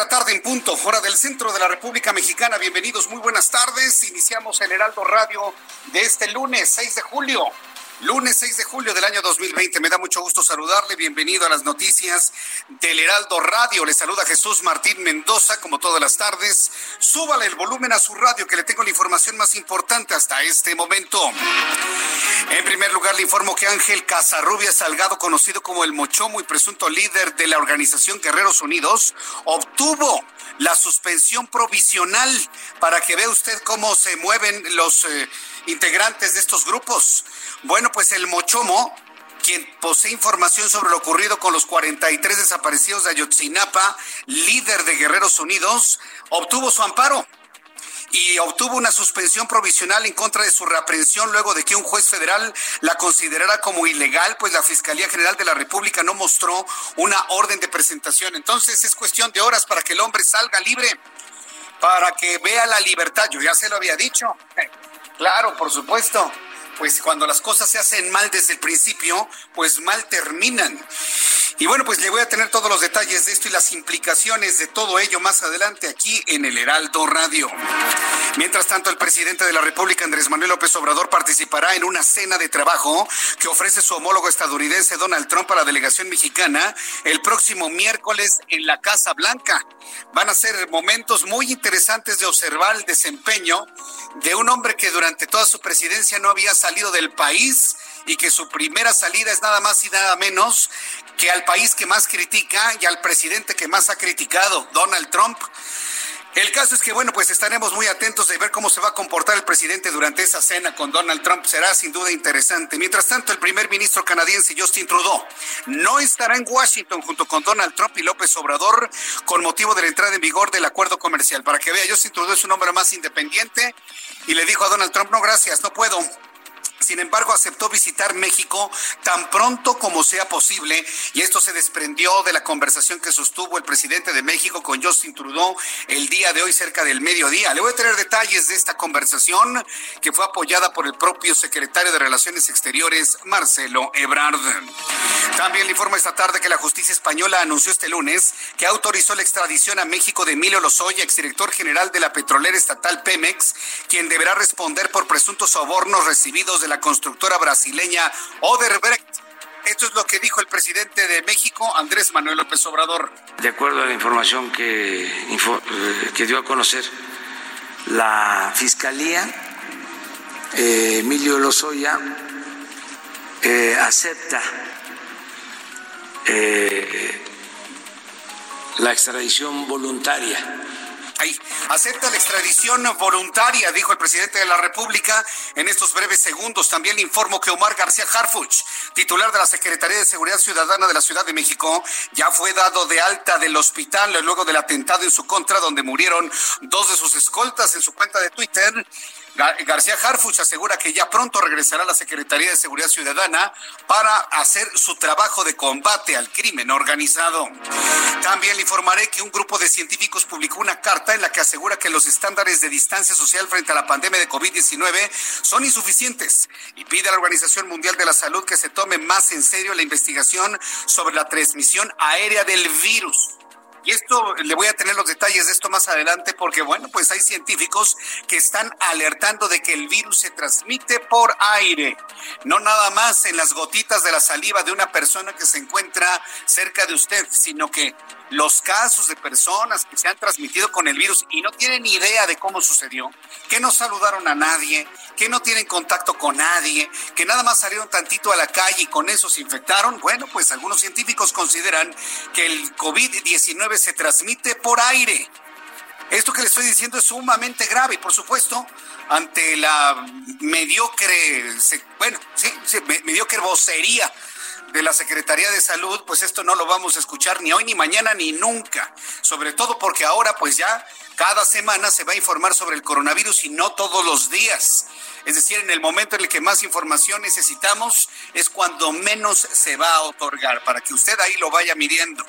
La tarde en punto, fuera del centro de la República Mexicana. Bienvenidos, muy buenas tardes. Iniciamos el Heraldo Radio de este lunes 6 de julio. Lunes 6 de julio del año 2020. Me da mucho gusto saludarle. Bienvenido a las noticias del Heraldo Radio. Le saluda Jesús Martín Mendoza, como todas las tardes. Súbale el volumen a su radio, que le tengo la información más importante hasta este momento. En primer lugar, le informo que Ángel Casarrubia Salgado, conocido como el Mochomo y presunto líder de la organización Guerreros Unidos, obtuvo la suspensión provisional para que vea usted cómo se mueven los eh, integrantes de estos grupos. Bueno, pues el Mochomo, quien posee información sobre lo ocurrido con los 43 desaparecidos de Ayotzinapa, líder de Guerreros Unidos, obtuvo su amparo y obtuvo una suspensión provisional en contra de su reaprensión luego de que un juez federal la considerara como ilegal, pues la Fiscalía General de la República no mostró una orden de presentación. Entonces es cuestión de horas para que el hombre salga libre, para que vea la libertad. Yo ya se lo había dicho. Claro, por supuesto pues cuando las cosas se hacen mal desde el principio, pues mal terminan. Y bueno, pues le voy a tener todos los detalles de esto y las implicaciones de todo ello más adelante aquí en el Heraldo Radio. Mientras tanto, el presidente de la República, Andrés Manuel López Obrador, participará en una cena de trabajo que ofrece su homólogo estadounidense Donald Trump a la delegación mexicana el próximo miércoles en la Casa Blanca. Van a ser momentos muy interesantes de observar el desempeño de un hombre que durante toda su presidencia no había salido del país y que su primera salida es nada más y nada menos que al país que más critica y al presidente que más ha criticado, Donald Trump. El caso es que, bueno, pues estaremos muy atentos de ver cómo se va a comportar el presidente durante esa cena con Donald Trump. Será sin duda interesante. Mientras tanto, el primer ministro canadiense Justin Trudeau no estará en Washington junto con Donald Trump y López Obrador con motivo de la entrada en vigor del acuerdo comercial. Para que vea, Justin Trudeau es un hombre más independiente y le dijo a Donald Trump, no, gracias, no puedo. Sin embargo, aceptó visitar México tan pronto como sea posible y esto se desprendió de la conversación que sostuvo el presidente de México con Justin Trudeau el día de hoy cerca del mediodía. Le voy a tener detalles de esta conversación que fue apoyada por el propio secretario de Relaciones Exteriores, Marcelo Ebrard. También le informo esta tarde que la justicia española anunció este lunes que autorizó la extradición a México de Emilio Lozoya, exdirector general de la petrolera estatal Pemex, quien deberá responder por presuntos sobornos recibidos de la constructora brasileña Oderbrecht. Esto es lo que dijo el presidente de México, Andrés Manuel López Obrador. De acuerdo a la información que, eh, dio a conocer la Fiscalía, eh, Emilio Lozoya eh, acepta la extradición voluntaria acepta la extradición voluntaria, dijo el presidente de la República en estos breves segundos. También le informo que Omar García Harfuch, titular de la Secretaría de Seguridad Ciudadana de la Ciudad de México, ya fue dado de alta del hospital luego del atentado en su contra, donde murieron dos de sus escoltas en su cuenta de Twitter. García Harfuch asegura que ya pronto regresará a la Secretaría de Seguridad Ciudadana para hacer su trabajo de combate al crimen organizado. También le informaré que un grupo de científicos publicó una carta en la que asegura que los estándares de distancia social frente a la pandemia de COVID-19 son insuficientes y pide a la Organización Mundial de la Salud que se tome más en serio la investigación sobre la transmisión aérea del virus. Y esto, le voy a tener los detalles de esto más adelante porque, bueno, pues hay científicos que están alertando de que el virus se transmite por aire, no nada más en las gotitas de la saliva de una persona que se encuentra cerca de usted, sino que los casos de personas que se han transmitido con el virus y no tienen idea de cómo sucedió, que no saludaron a nadie, que no tienen contacto con nadie, que nada más salieron tantito a la calle y con eso se infectaron, bueno, pues algunos científicos consideran que el COVID-19 se transmite por aire. Esto que le estoy diciendo es sumamente grave, por supuesto, ante la mediocre, bueno, sí, mediocre vocería de la Secretaría de Salud, pues esto no lo vamos a escuchar ni hoy, ni mañana, ni nunca. Sobre todo porque ahora pues ya cada semana se va a informar sobre el coronavirus y no todos los días. Es decir, en el momento en el que más información necesitamos es cuando menos se va a otorgar, para que usted ahí lo vaya midiendo.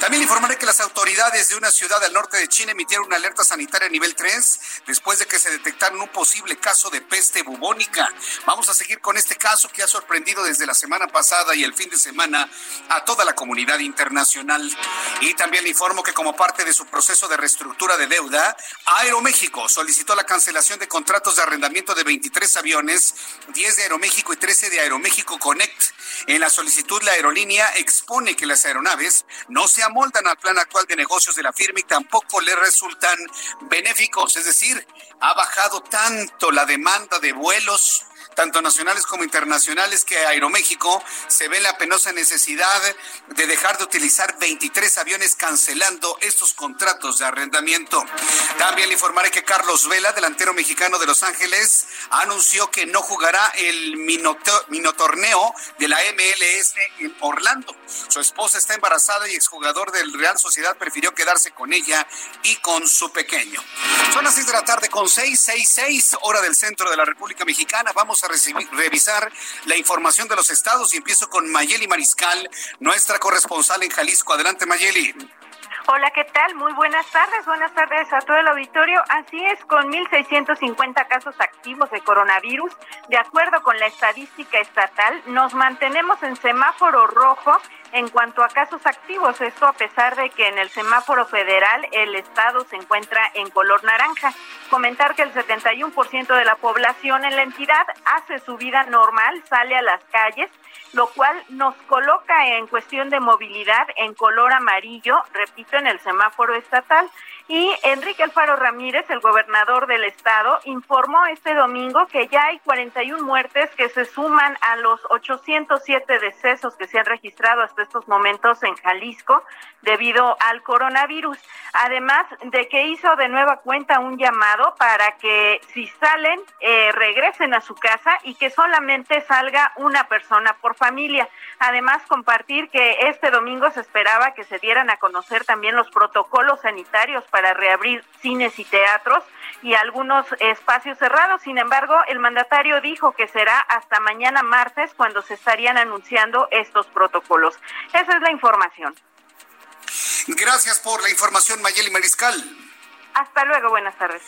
También informaré que las autoridades de una ciudad al norte de China emitieron una alerta sanitaria nivel 3 después de que se detectaron un posible caso de peste bubónica. Vamos a seguir con este caso que ha sorprendido desde la semana pasada y el fin de semana a toda la comunidad internacional. Y también le informo que como parte de su proceso de reestructura de deuda, Aeroméxico solicitó la cancelación de contratos de arrendamiento de 23 tres aviones, 10 de Aeroméxico y 13 de Aeroméxico Connect. En la solicitud, la aerolínea expone que las aeronaves no se amoldan al plan actual de negocios de la firma y tampoco le resultan benéficos. Es decir, ha bajado tanto la demanda de vuelos tanto nacionales como internacionales, que Aeroméxico se ve la penosa necesidad de dejar de utilizar 23 aviones cancelando estos contratos de arrendamiento. También le informaré que Carlos Vela, delantero mexicano de Los Ángeles, anunció que no jugará el minotorneo de la MLS en Orlando. Su esposa está embarazada y exjugador del Real Sociedad prefirió quedarse con ella y con su pequeño. Son las 6 de la tarde con 6, 6, 6, hora del centro de la República Mexicana. Vamos a revisar la información de los estados y empiezo con Mayeli Mariscal, nuestra corresponsal en Jalisco. Adelante, Mayeli. Hola, ¿qué tal? Muy buenas tardes. Buenas tardes a todo el auditorio. Así es, con 1.650 casos activos de coronavirus, de acuerdo con la estadística estatal, nos mantenemos en semáforo rojo en cuanto a casos activos. Esto a pesar de que en el semáforo federal el estado se encuentra en color naranja. Comentar que el 71% de la población en la entidad hace su vida normal, sale a las calles lo cual nos coloca en cuestión de movilidad en color amarillo, repito, en el semáforo estatal. Y Enrique Alfaro Ramírez, el gobernador del estado, informó este domingo que ya hay 41 muertes que se suman a los 807 decesos que se han registrado hasta estos momentos en Jalisco debido al coronavirus. Además de que hizo de nueva cuenta un llamado para que si salen, eh, regresen a su casa y que solamente salga una persona por familia. Además, compartir que este domingo se esperaba que se dieran a conocer también los protocolos sanitarios para reabrir cines y teatros y algunos espacios cerrados. Sin embargo, el mandatario dijo que será hasta mañana martes cuando se estarían anunciando estos protocolos. Esa es la información. Gracias por la información, Mayeli Mariscal. Hasta luego, buenas tardes.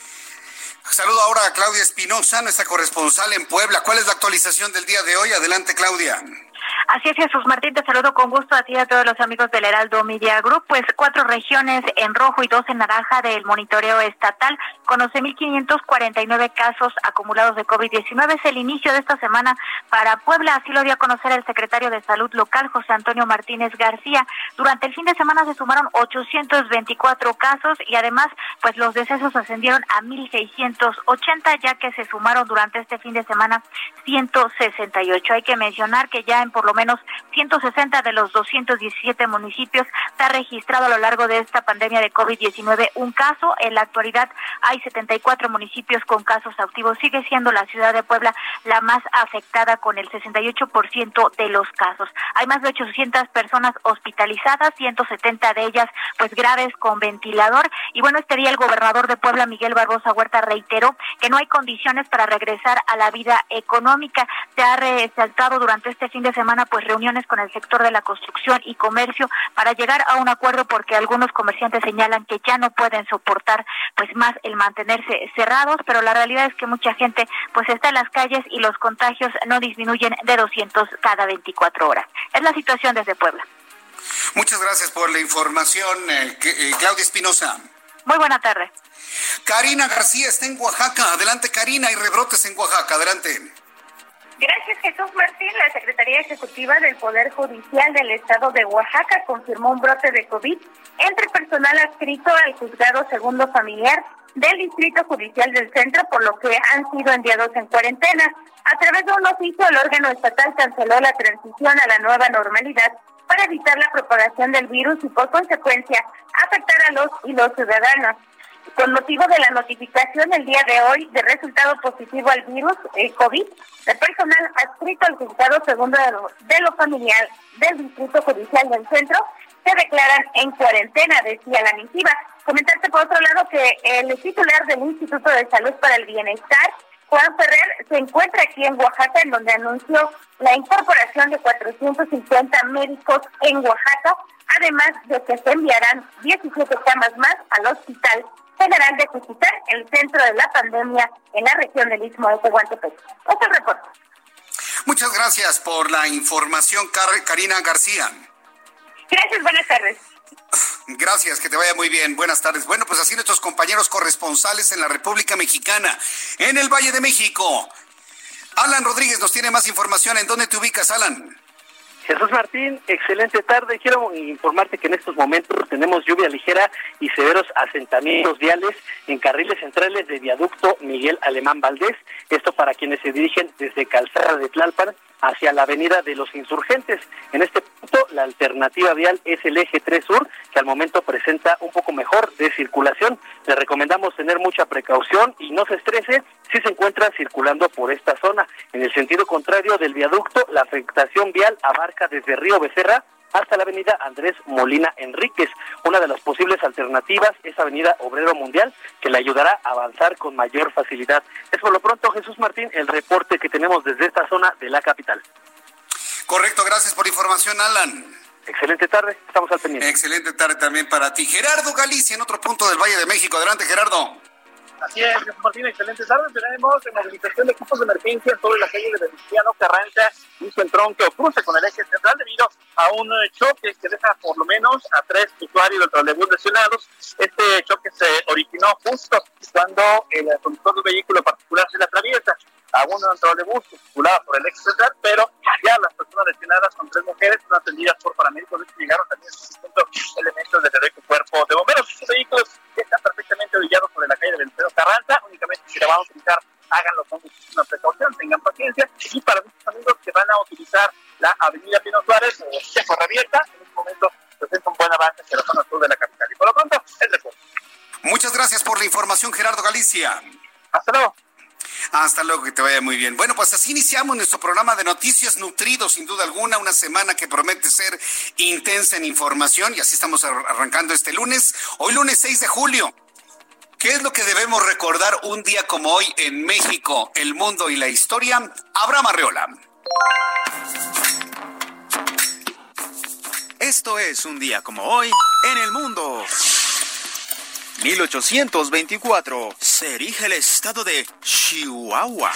Saludo ahora a Claudia Espinosa, nuestra corresponsal en Puebla. ¿Cuál es la actualización del día de hoy? Adelante, Claudia. Así es, Jesús Martín, te saludo con gusto a ti a todos los amigos del Heraldo Media Group. Pues cuatro regiones en rojo y dos en naranja del monitoreo estatal, con 11.549 casos acumulados de COVID-19. Es el inicio de esta semana para Puebla, así lo dio a conocer el secretario de Salud local, José Antonio Martínez García. Durante el fin de semana se sumaron 824 casos y además, pues los decesos ascendieron a 1.680, ya que se sumaron durante este fin de semana 168. Hay que mencionar que ya en por lo menos 160 de los 217 municipios ha registrado a lo largo de esta pandemia de COVID-19 un caso. En la actualidad hay 74 municipios con casos activos. Sigue siendo la ciudad de Puebla la más afectada con el 68% de los casos. Hay más de 800 personas hospitalizadas, 170 de ellas pues graves con ventilador. Y bueno, este día el gobernador de Puebla, Miguel Barbosa Huerta, reiteró que no hay condiciones para regresar a la vida económica. Se ha resaltado durante este fin de semana pues reuniones con el sector de la construcción y comercio para llegar a un acuerdo porque algunos comerciantes señalan que ya no pueden soportar pues más el mantenerse cerrados, pero la realidad es que mucha gente pues está en las calles y los contagios no disminuyen de 200 cada 24 horas. Es la situación desde Puebla. Muchas gracias por la información, eh, eh, Claudia Espinosa. Muy buena tarde. Karina García está en Oaxaca. Adelante, Karina, hay rebrotes en Oaxaca. Adelante. Gracias, Jesús Martín. La Secretaría Ejecutiva del Poder Judicial del Estado de Oaxaca confirmó un brote de COVID entre personal adscrito al juzgado segundo familiar del Distrito Judicial del Centro, por lo que han sido enviados en cuarentena. A través de un oficio, el órgano estatal canceló la transición a la nueva normalidad para evitar la propagación del virus y, por consecuencia, afectar a los y los ciudadanos. Con motivo de la notificación el día de hoy de resultado positivo al virus COVID, el personal adscrito al juzgado segundo de lo familiar del Distrito Judicial del Centro se declaran en cuarentena, decía la misiva. Comentarte por otro lado que el titular del Instituto de Salud para el Bienestar, Juan Ferrer, se encuentra aquí en Oaxaca, en donde anunció la incorporación de 450 médicos en Oaxaca, además de que se enviarán 17 camas más al Hospital General de Cuchitán, el centro de la pandemia en la región del Istmo de Tehuantepec. Este es el reporte. Muchas gracias por la información, Karina García. Gracias, buenas tardes. Gracias, que te vaya muy bien. Buenas tardes. Bueno, pues así nuestros compañeros corresponsales en la República Mexicana, en el Valle de México. Alan Rodríguez nos tiene más información. ¿En dónde te ubicas, Alan? Jesús Martín, excelente tarde. Quiero informarte que en estos momentos tenemos lluvia ligera y severos asentamientos viales en carriles centrales de viaducto Miguel Alemán Valdés. Esto para quienes se dirigen desde Calzada de Tlalpan hacia la avenida de los insurgentes. En este punto, la alternativa vial es el eje 3 sur, que al momento presenta un poco mejor de circulación. Le recomendamos tener mucha precaución y no se estrese si se encuentra circulando por esta zona. En el sentido contrario del viaducto, la afectación vial abarca desde Río Becerra hasta la avenida Andrés Molina Enríquez. Una de las posibles alternativas es avenida Obrero Mundial, que le ayudará a avanzar con mayor facilidad. Es por lo pronto, Jesús Martín, el reporte que tenemos desde esta zona de la capital. Correcto, gracias por la información, Alan. Excelente tarde, estamos al pendiente. Excelente tarde también para ti. Gerardo Galicia, en otro punto del Valle de México. Adelante, Gerardo. Así es, Martín, excelente tarde. Tenemos movilización de equipos de emergencia en toda la calle de Venustiano Carranza un centrón que cruce con el eje central debido a un choque que deja por lo menos a tres usuarios del trolebús lesionados. Este choque se originó justo cuando el conductor de un vehículo particular se le atraviesa a un trolebús circulaba por el eje central, pero ya las personas lesionadas son tres mujeres son atendidas por paramédicos que llegaron también elementos del cuerpo de bomberos. Estos vehículos Y para muchos amigos que van a utilizar la avenida Pino Suárez o Checo Rabieta, en este momento presenta un buen avance hacia la zona sur de la capital. Y por lo pronto, el reporte. Muchas gracias por la información, Gerardo Galicia. Hasta luego. Hasta luego, que te vaya muy bien. Bueno, pues así iniciamos nuestro programa de noticias nutrido, sin duda alguna, una semana que promete ser intensa en información y así estamos arrancando este lunes, hoy lunes 6 de julio. ¿Qué es lo que debemos recordar un día como hoy en México, el mundo y la historia? Abraham Arreola. Esto es un día como hoy en el mundo. 1824 se erige el estado de Chihuahua.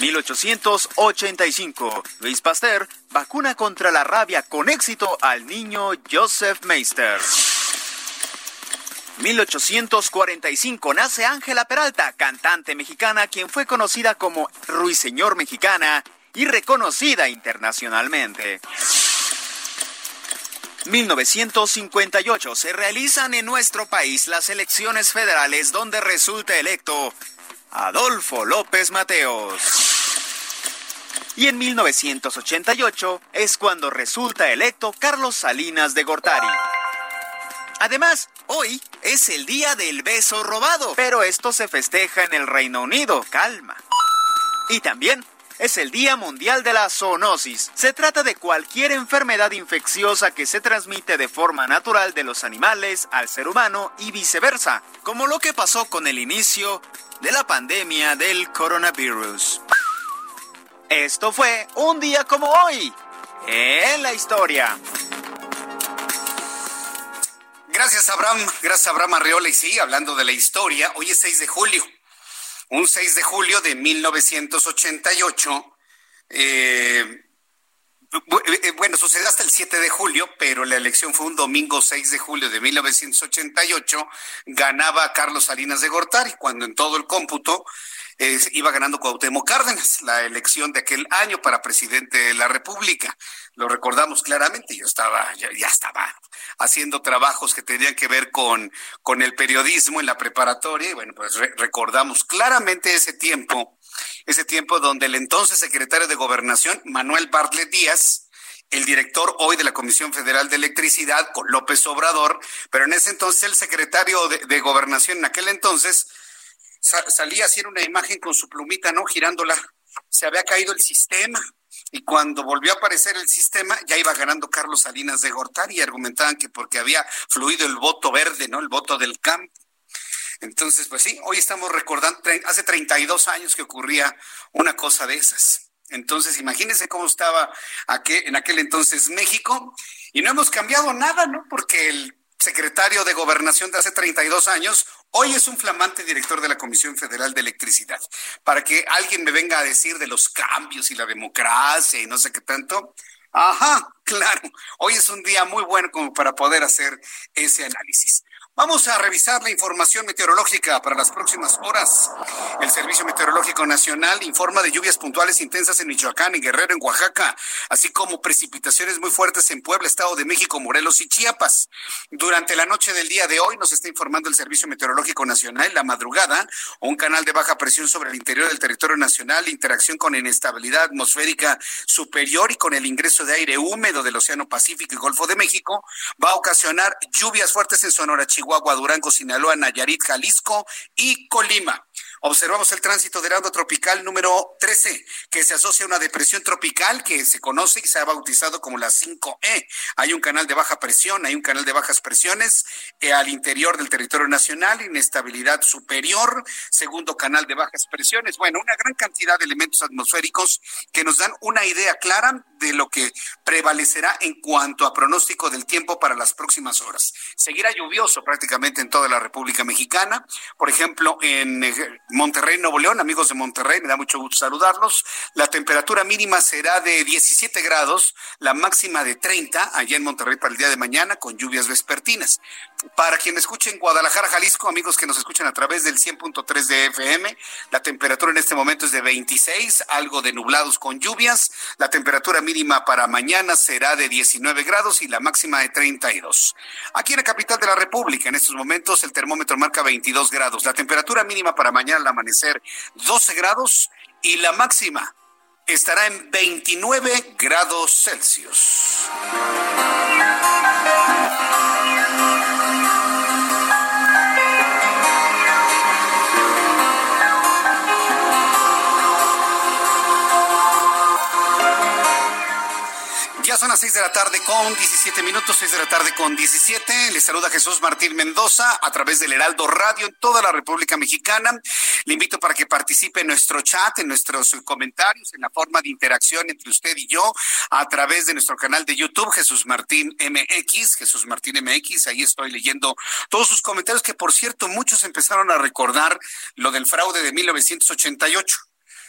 1885 Luis Pasteur vacuna contra la rabia con éxito al niño Joseph Meister. 1845 nace Ángela Peralta, cantante mexicana, quien fue conocida como Ruiseñor Mexicana y reconocida internacionalmente. 1958 se realizan en nuestro país las elecciones federales donde resulta electo Adolfo López Mateos. Y en 1988 es cuando resulta electo Carlos Salinas de Gortari. Además, hoy es el día del beso robado, pero esto se festeja en el Reino Unido. Calma. Y también es el Día Mundial de la Zoonosis. Se trata de cualquier enfermedad infecciosa que se transmite de forma natural de los animales al ser humano y viceversa, como lo que pasó con el inicio de la pandemia del coronavirus. Esto fue un día como hoy en la historia. Gracias, Abraham. Gracias, Abraham Arreola. Y sí, hablando de la historia, hoy es 6 de julio. Un 6 de julio de 1988, eh, eh, bueno, sucedió hasta el 7 de julio, pero la elección fue un domingo 6 de julio de 1988. Ganaba Carlos Salinas de Gortari, cuando en todo el cómputo iba ganando Cuauhtémoc Cárdenas, la elección de aquel año para presidente de la República. Lo recordamos claramente, yo estaba, ya, estaba haciendo trabajos que tenían que ver con, con el periodismo en la preparatoria, y bueno, pues recordamos claramente ese tiempo, ese tiempo donde el entonces secretario de Gobernación, Manuel Bartlett Díaz, el director hoy de la Comisión Federal de Electricidad, con López Obrador, pero en ese entonces el secretario de, de Gobernación en aquel entonces, salía haciendo una imagen con su plumita, ¿no? Girándola. Se había caído el sistema. Y cuando volvió a aparecer el sistema, ya iba ganando Carlos Salinas de Gortari y argumentaban que porque había fluido el voto verde, ¿no? El voto del campo. Entonces, pues sí, hoy estamos recordando, hace 32 años que ocurría una cosa de esas. Entonces, imagínense cómo estaba en aquel entonces México y no hemos cambiado nada, ¿no? Porque el secretario de Gobernación de hace 32 años Hoy es un flamante director de la Comisión Federal de Electricidad. Para que alguien me venga a decir de los cambios y la democracia y no sé qué tanto. Ajá, claro. Hoy es un día muy bueno como para poder hacer ese análisis. Vamos a revisar la información meteorológica para las próximas horas. El Servicio Meteorológico Nacional informa de lluvias puntuales intensas en Michoacán, en Guerrero, en Oaxaca, así como precipitaciones muy fuertes en Puebla, Estado de México, Morelos y Chiapas. Durante la noche del día de hoy nos está informando el Servicio Meteorológico Nacional, la madrugada, un canal de baja presión sobre el interior del territorio nacional, interacción con inestabilidad atmosférica superior y con el ingreso de aire húmedo del Océano Pacífico y Golfo de México, va a ocasionar lluvias fuertes en Sonora, Chihuahua Chihuahua, Durango, Sinaloa, Nayarit, Jalisco y Colima. Observamos el tránsito del lado tropical número 13, que se asocia a una depresión tropical que se conoce y se ha bautizado como la 5E. Hay un canal de baja presión, hay un canal de bajas presiones eh, al interior del territorio nacional, inestabilidad superior, segundo canal de bajas presiones. Bueno, una gran cantidad de elementos atmosféricos que nos dan una idea clara de lo que prevalecerá en cuanto a pronóstico del tiempo para las próximas horas. Seguirá lluvioso prácticamente en toda la República Mexicana. Por ejemplo, en eh, Monterrey, Nuevo León, amigos de Monterrey, me da mucho gusto saludarlos. La temperatura mínima será de 17 grados, la máxima de 30 allá en Monterrey para el día de mañana con lluvias vespertinas. Para quien escuche en Guadalajara, Jalisco, amigos que nos escuchan a través del 100.3 de FM, la temperatura en este momento es de 26, algo de nublados con lluvias. La temperatura mínima para mañana será de 19 grados y la máxima de 32. Aquí en la capital de la República, en estos momentos el termómetro marca 22 grados. La temperatura mínima para mañana al amanecer 12 grados y la máxima estará en 29 grados Celsius. Son las seis de la tarde con 17 minutos, seis de la tarde con 17. Le saluda Jesús Martín Mendoza a través del Heraldo Radio en toda la República Mexicana. Le invito para que participe en nuestro chat, en nuestros comentarios, en la forma de interacción entre usted y yo a través de nuestro canal de YouTube, Jesús Martín MX, Jesús Martín MX. Ahí estoy leyendo todos sus comentarios que, por cierto, muchos empezaron a recordar lo del fraude de 1988.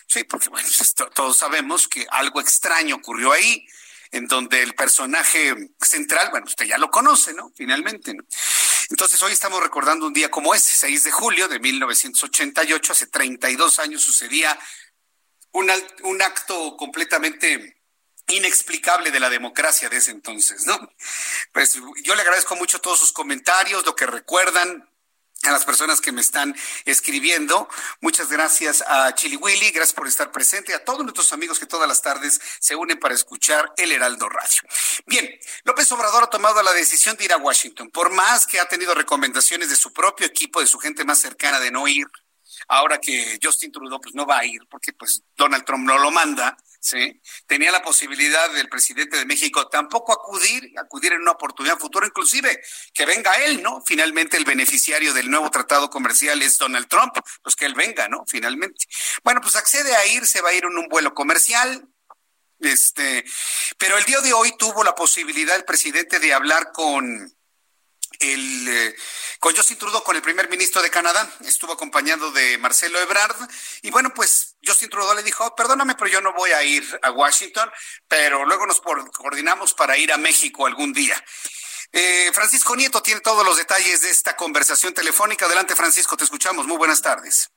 Sí, porque bueno, todos sabemos que algo extraño ocurrió ahí en donde el personaje central, bueno, usted ya lo conoce, ¿no? Finalmente, ¿no? Entonces hoy estamos recordando un día como ese, 6 de julio de 1988, hace 32 años sucedía un, un acto completamente inexplicable de la democracia de ese entonces, ¿no? Pues yo le agradezco mucho todos sus comentarios, lo que recuerdan, a las personas que me están escribiendo. Muchas gracias a Chili Willy, gracias por estar presente, a todos nuestros amigos que todas las tardes se unen para escuchar el Heraldo Radio. Bien, López Obrador ha tomado la decisión de ir a Washington, por más que ha tenido recomendaciones de su propio equipo, de su gente más cercana de no ir. Ahora que Justin Trudeau pues no va a ir porque pues Donald Trump no lo manda, ¿sí? Tenía la posibilidad del presidente de México tampoco acudir, acudir en una oportunidad futura, inclusive que venga él, ¿no? Finalmente el beneficiario del nuevo tratado comercial es Donald Trump, pues que él venga, ¿no? Finalmente. Bueno, pues accede a ir, se va a ir en un vuelo comercial, este, pero el día de hoy tuvo la posibilidad el presidente de hablar con el, eh, con Justin Trudeau, con el primer ministro de Canadá. Estuvo acompañado de Marcelo Ebrard. Y bueno, pues Justin Trudeau le dijo, perdóname, pero yo no voy a ir a Washington, pero luego nos coordinamos para ir a México algún día. Eh, Francisco Nieto tiene todos los detalles de esta conversación telefónica. Adelante, Francisco, te escuchamos. Muy buenas tardes.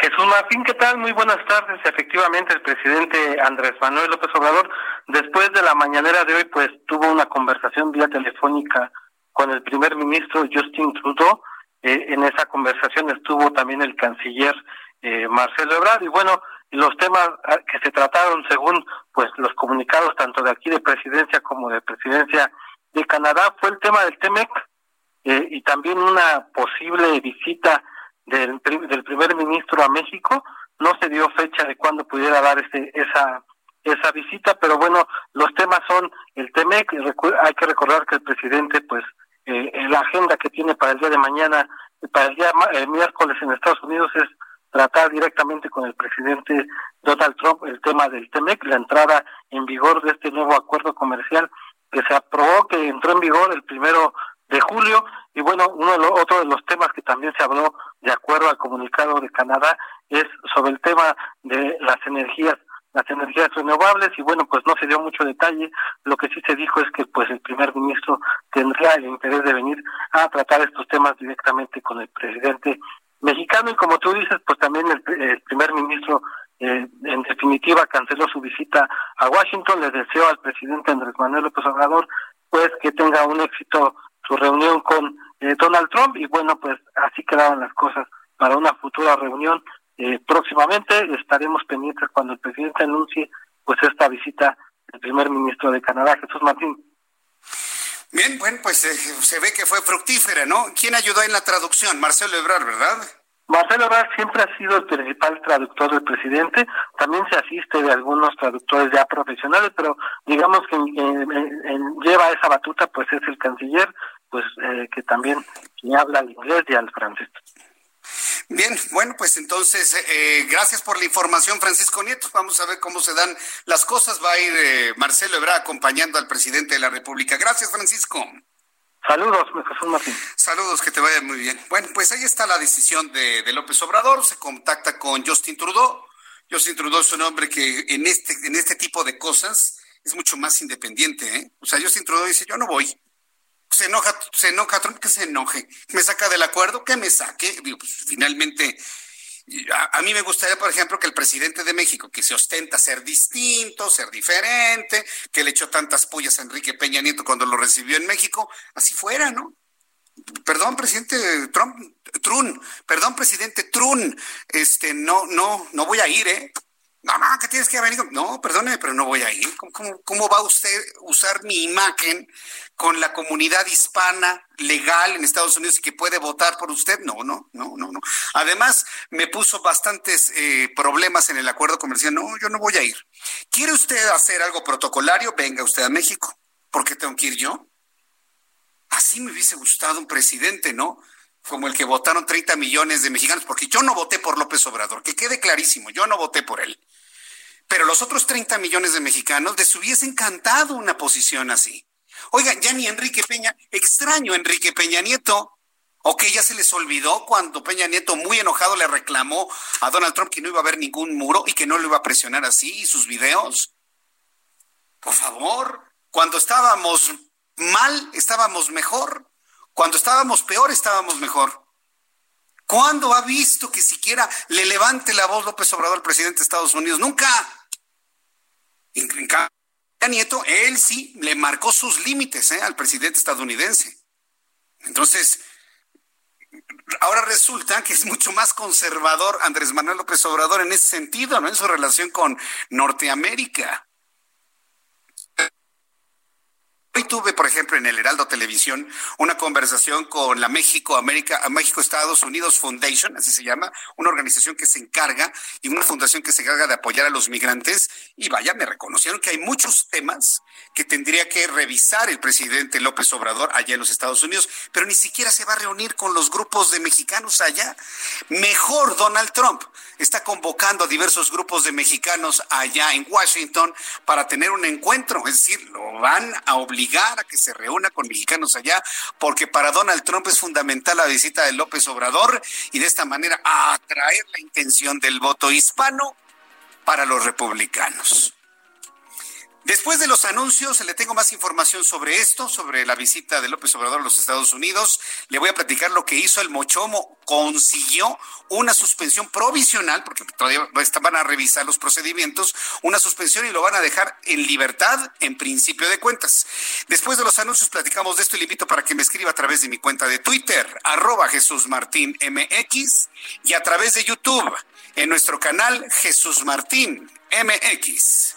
Jesús Martín, ¿qué tal? Muy buenas tardes. Efectivamente, el presidente Andrés Manuel López Obrador, después de la mañanera de hoy, pues tuvo una conversación vía telefónica con el primer ministro Justin Trudeau. Eh, en esa conversación estuvo también el canciller eh, Marcelo Ebrard y bueno, los temas ah, que se trataron según pues los comunicados tanto de aquí de presidencia como de presidencia de Canadá fue el tema del TEMEC eh, y también una posible visita del, del primer ministro a México. No se dio fecha de cuándo pudiera dar ese, esa esa visita, pero bueno, los temas son el TEMEC, hay que recordar que el presidente, pues, eh, la agenda que tiene para el día de mañana, para el día miércoles en Estados Unidos es tratar directamente con el presidente Donald Trump el tema del TEMEC, la entrada en vigor de este nuevo acuerdo comercial que se aprobó, que entró en vigor el primero de julio. Y bueno uno de los, otro de los temas que también se habló de acuerdo al comunicado de Canadá es sobre el tema de las energías las energías renovables y bueno pues no se dio mucho detalle. Lo que sí se dijo es que pues el primer ministro tendría el interés de venir a tratar estos temas directamente con el presidente mexicano. Y como tú dices pues también el, primer ministro eh, en definitiva canceló su visita a Washington. Le deseó al presidente Andrés Manuel López Obrador pues que tenga un éxito su reunión con eh, Donald Trump. Y bueno, pues así quedaban las cosas para una futura reunión. Eh, próximamente estaremos pendientes cuando el presidente anuncie pues esta visita del primer ministro de Canadá, Jesús Martín. Bien, bueno, pues eh, se ve que fue fructífera, ¿no? ¿Quién ayudó en la traducción? Marcelo Ebrard, ¿verdad? Marcelo Ebrard siempre ha sido el principal traductor del presidente, también se asiste de algunos traductores ya profesionales, pero digamos que lleva esa batuta pues es el canciller pues eh, que también habla el inglés y al francés. Bien, bueno, pues entonces, eh, gracias por la información, Francisco Nieto. Vamos a ver cómo se dan las cosas. Va a ir eh, Marcelo Ebrard acompañando al presidente de la República. Gracias, Francisco. Saludos, Jesús Martín. Saludos, que te vaya muy bien. Bueno, pues ahí está la decisión de, de, López Obrador. Se contacta con Justin Trudeau. Justin Trudeau es un hombre que en este, en este tipo de cosas es mucho más independiente. ¿eh? O sea, Justin Trudeau dice, yo no voy se enoja, se enoja Trump, que se enoje. Me saca del acuerdo, que me saque. Pues, finalmente, a, mí me gustaría, por ejemplo, que el presidente de México, que se ostenta ser distinto, ser diferente, que le echó tantas pullas a Enrique Peña Nieto cuando lo recibió en México, así fuera, ¿no? Perdón, presidente Trump, Trun, perdón, presidente Trun, este, no, no, no voy a ir, ¿eh? No, no, que tienes que venir. No, perdone, pero no voy a ir. ¿Cómo, ¿Cómo, va usted a usar mi imagen con la comunidad hispana legal en Estados Unidos y que puede votar por usted? No, no, no, no, no. Además, me puso bastantes eh, problemas en el acuerdo comercial. No, yo no voy a ir. ¿Quiere usted hacer algo protocolario? Venga usted a México. ¿Por qué tengo que ir yo? Así me hubiese gustado un presidente, ¿no? como el que votaron 30 millones de mexicanos, porque yo no voté por López Obrador, que quede clarísimo, yo no voté por él. Pero los otros 30 millones de mexicanos les hubiese encantado una posición así. Oigan, ya ni Enrique Peña, extraño Enrique Peña Nieto, o que ya se les olvidó cuando Peña Nieto muy enojado le reclamó a Donald Trump que no iba a haber ningún muro y que no lo iba a presionar así y sus videos. Por favor, cuando estábamos mal, estábamos mejor. Cuando estábamos peor, estábamos mejor. ¿Cuándo ha visto que siquiera le levante la voz López Obrador presidente de Estados Unidos? Nunca. En, Nieto, él sí le marcó sus límites ¿eh? al presidente estadounidense. Entonces, ahora resulta que es mucho más conservador Andrés Manuel López Obrador en ese sentido, ¿no? En su relación con Norteamérica. Hoy tuve, por ejemplo, en el Heraldo Televisión una conversación con la México América, México Estados Unidos Foundation, así se llama, una organización que se encarga y una fundación que se encarga de apoyar a los migrantes. Y vaya, me reconocieron que hay muchos temas que tendría que revisar el presidente López Obrador allá en los Estados Unidos, pero ni siquiera se va a reunir con los grupos de mexicanos allá. Mejor Donald Trump está convocando a diversos grupos de mexicanos allá en Washington para tener un encuentro, es decir, lo van a obligar a que que se reúna con mexicanos allá, porque para Donald Trump es fundamental la visita de López Obrador y de esta manera atraer la intención del voto hispano para los republicanos. Después de los anuncios, le tengo más información sobre esto, sobre la visita de López Obrador a los Estados Unidos. Le voy a platicar lo que hizo el Mochomo. Consiguió una suspensión provisional, porque todavía van a revisar los procedimientos, una suspensión y lo van a dejar en libertad en principio de cuentas. Después de los anuncios platicamos de esto y le invito para que me escriba a través de mi cuenta de Twitter, arroba Jesús Martín MX, y a través de YouTube, en nuestro canal Jesús Martín MX.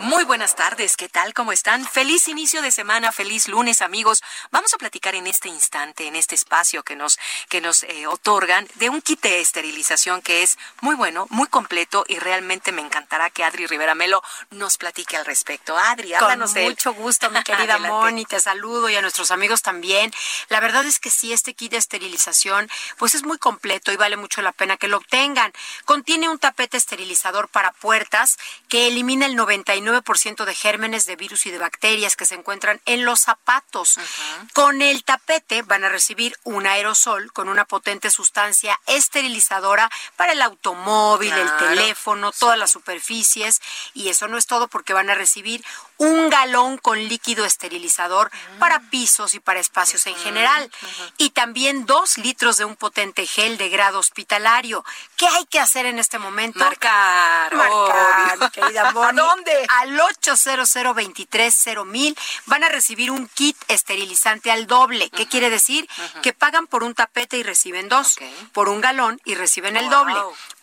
Muy buenas tardes, ¿qué tal? ¿Cómo están? Feliz inicio de semana, feliz lunes, amigos. Vamos a platicar en este instante, en este espacio que nos, que nos eh, otorgan, de un kit de esterilización que es muy bueno, muy completo y realmente me encantará que Adri Rivera Melo nos platique al respecto. Adri, háblanos Con mucho gusto, mi querida Moni, te saludo y a nuestros amigos también. La verdad es que sí, este kit de esterilización, pues es muy completo y vale mucho la pena que lo obtengan. Contiene un tapete esterilizador para puertas que elimina el 99 ciento de gérmenes de virus y de bacterias que se encuentran en los zapatos. Con el tapete van a recibir un aerosol con una potente sustancia esterilizadora para el automóvil, el teléfono, todas las superficies. Y eso no es todo porque van a recibir un galón con líquido esterilizador para pisos y para espacios en general. Y también dos litros de un potente gel de grado hospitalario. ¿Qué hay que hacer en este momento? Marcar. Marcar, querida ¿A dónde? Al 800 mil van a recibir un kit esterilizante al doble. ¿Qué quiere decir? Que pagan por un tapete y reciben dos. Por un galón y reciben el doble.